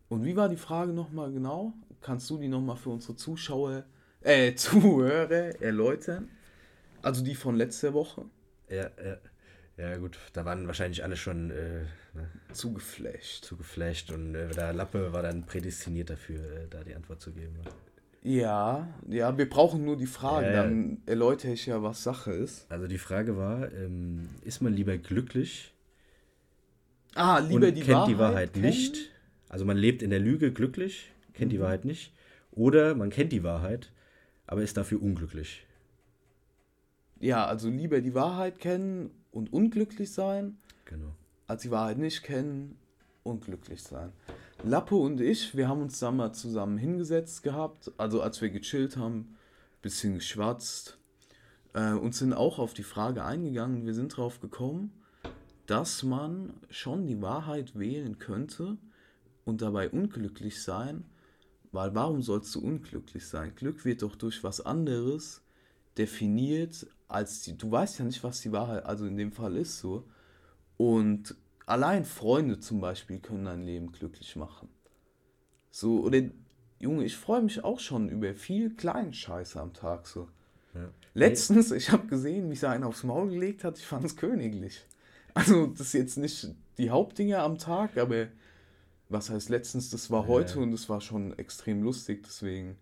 Und wie war die Frage nochmal genau? Kannst du die nochmal für unsere Zuschauer, äh, [laughs] Zuhörer erläutern? Also die von letzter Woche? Ja, ja. Ja, gut, da waren wahrscheinlich alle schon äh, ne, Zugeflasht. zu geflasht und äh, der Lappe war dann prädestiniert dafür, äh, da die Antwort zu geben. Ja, ja, wir brauchen nur die Frage, Ja, ja. dann erläutere ich ja, was Sache ist. Also die Frage war, ähm, ist man lieber glücklich Ah, lieber und die kennt Wahrheit die Wahrheit nicht? Also man lebt in der Lüge glücklich, kennt Mhm. die Wahrheit nicht. Oder man kennt die Wahrheit, aber ist dafür unglücklich. Ja, also lieber die Wahrheit kennen und unglücklich sein, Genau. als die Wahrheit nicht kennen und glücklich sein. Lappe und ich, wir haben uns da mal zusammen hingesetzt gehabt, also als wir gechillt haben, bisschen geschwatzt äh, und sind auch auf die Frage eingegangen. Wir sind drauf gekommen, dass man schon die Wahrheit wählen könnte und dabei unglücklich sein, weil warum sollst du unglücklich sein? Glück wird doch durch was anderes definiert als die. Du weißt ja nicht, was die Wahrheit, also in dem Fall ist so. Und allein Freunde zum Beispiel können dein Leben glücklich machen. So, oder Junge, ich freue mich auch schon über viel kleinen Scheiße am Tag so. Ja. Letztens, ich habe gesehen, wie sich einer aufs Maul gelegt hat, ich fand es königlich. Also, das ist jetzt nicht die Hauptdinge am Tag, aber was heißt letztens, das war heute ja. und es war schon extrem lustig, deswegen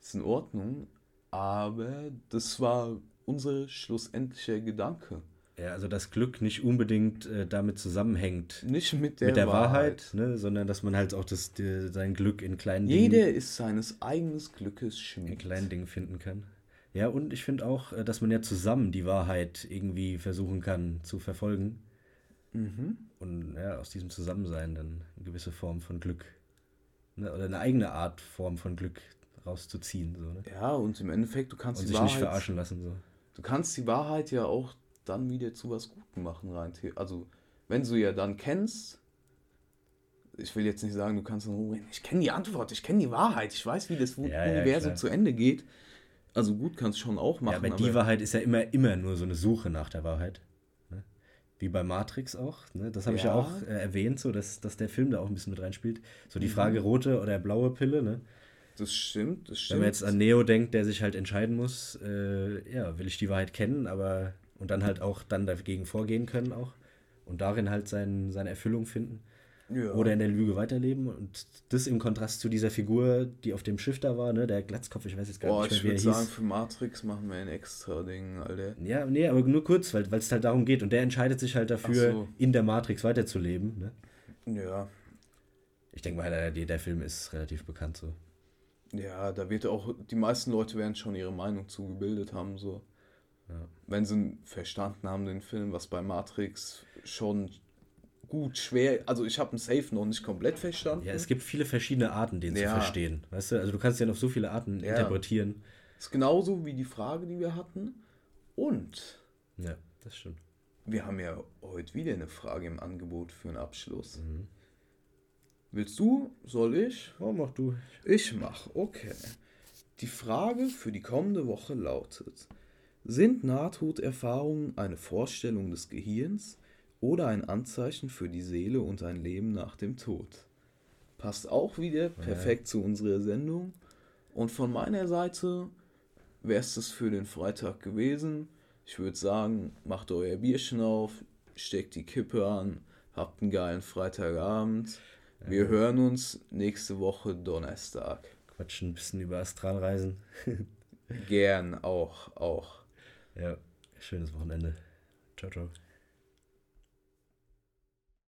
ist in Ordnung. Aber das war unser schlussendlicher Gedanke. Ja, also das Glück nicht unbedingt äh, damit zusammenhängt. Nicht mit der, mit der Wahrheit, Wahrheit ne, sondern dass man halt auch das, die, sein Glück in kleinen Jeder Dingen. Jeder ist seines eigenen Glückes Schmied. In kleinen Dingen finden kann. Ja, und ich finde auch, äh, dass man ja zusammen die Wahrheit irgendwie versuchen kann zu verfolgen. Mhm. Und ja, aus diesem Zusammensein dann eine gewisse Form von Glück ne, oder eine eigene Art Form von Glück rauszuziehen. So, ne? Ja, und im Endeffekt, du kannst und die sich Wahrheit, nicht verarschen lassen. So. Du kannst die Wahrheit ja auch dann wieder zu was Gutem machen rein. Also, wenn du ja dann kennst, ich will jetzt nicht sagen, du kannst dann ich kenne die Antwort, ich kenne die Wahrheit, ich weiß, wie das ja, Universum ja, zu Ende geht. Also gut, kannst schon auch machen. Ja, aber, aber die Wahrheit ist ja immer, immer nur so eine Suche nach der Wahrheit. Wie bei Matrix auch. Ne? Das habe ja. ich ja auch äh, erwähnt, so dass, dass der Film da auch ein bisschen mit reinspielt. So die mhm. Frage rote oder blaue Pille. Ne? Das stimmt, das stimmt. Wenn man jetzt an Neo denkt, der sich halt entscheiden muss, äh, ja, will ich die Wahrheit kennen, aber und dann halt auch dann dagegen vorgehen können auch und darin halt sein, seine Erfüllung finden. Ja. Oder in der Lüge weiterleben. Und das im Kontrast zu dieser Figur, die auf dem Schiff da war, ne, der Glatzkopf, ich weiß jetzt gar Boah, nicht mehr, wie hieß. Ich würde sagen, für Matrix machen wir ein extra Ding, Alter. Ja, nee, aber nur kurz, weil es halt darum geht. Und der entscheidet sich halt dafür, so. in der Matrix weiterzuleben. Ne? Ja. Ich denke mal, der, der Film ist relativ bekannt so. Ja, da wird auch, die meisten Leute werden schon ihre Meinung zugebildet haben, so. Ja. Wenn sie verstanden haben, den Film, was bei Matrix schon gut, schwer, also ich habe einen Safe noch nicht komplett verstanden. Ja, es gibt viele verschiedene Arten, den ja. zu verstehen. Weißt du, also du kannst ja auf so viele Arten ja. interpretieren. Das ist genauso wie die Frage, die wir hatten. Und. Ja, das stimmt. Wir haben ja heute wieder eine Frage im Angebot für einen Abschluss. Mhm. Willst du? Soll ich? Oh, mach du. Ich mach, okay. Die Frage für die kommende Woche lautet: Sind Nahtoderfahrungen eine Vorstellung des Gehirns oder ein Anzeichen für die Seele und ein Leben nach dem Tod. Passt auch wieder perfekt ja. zu unserer Sendung. Und von meiner Seite wäre es das für den Freitag gewesen. Ich würde sagen, macht euer Bierchen auf, steckt die Kippe an, habt einen geilen Freitagabend. Wir ja. hören uns nächste Woche Donnerstag. Quatschen ein bisschen über Astralreisen. [laughs] Gern, auch, auch. Ja, schönes Wochenende. Ciao, ciao.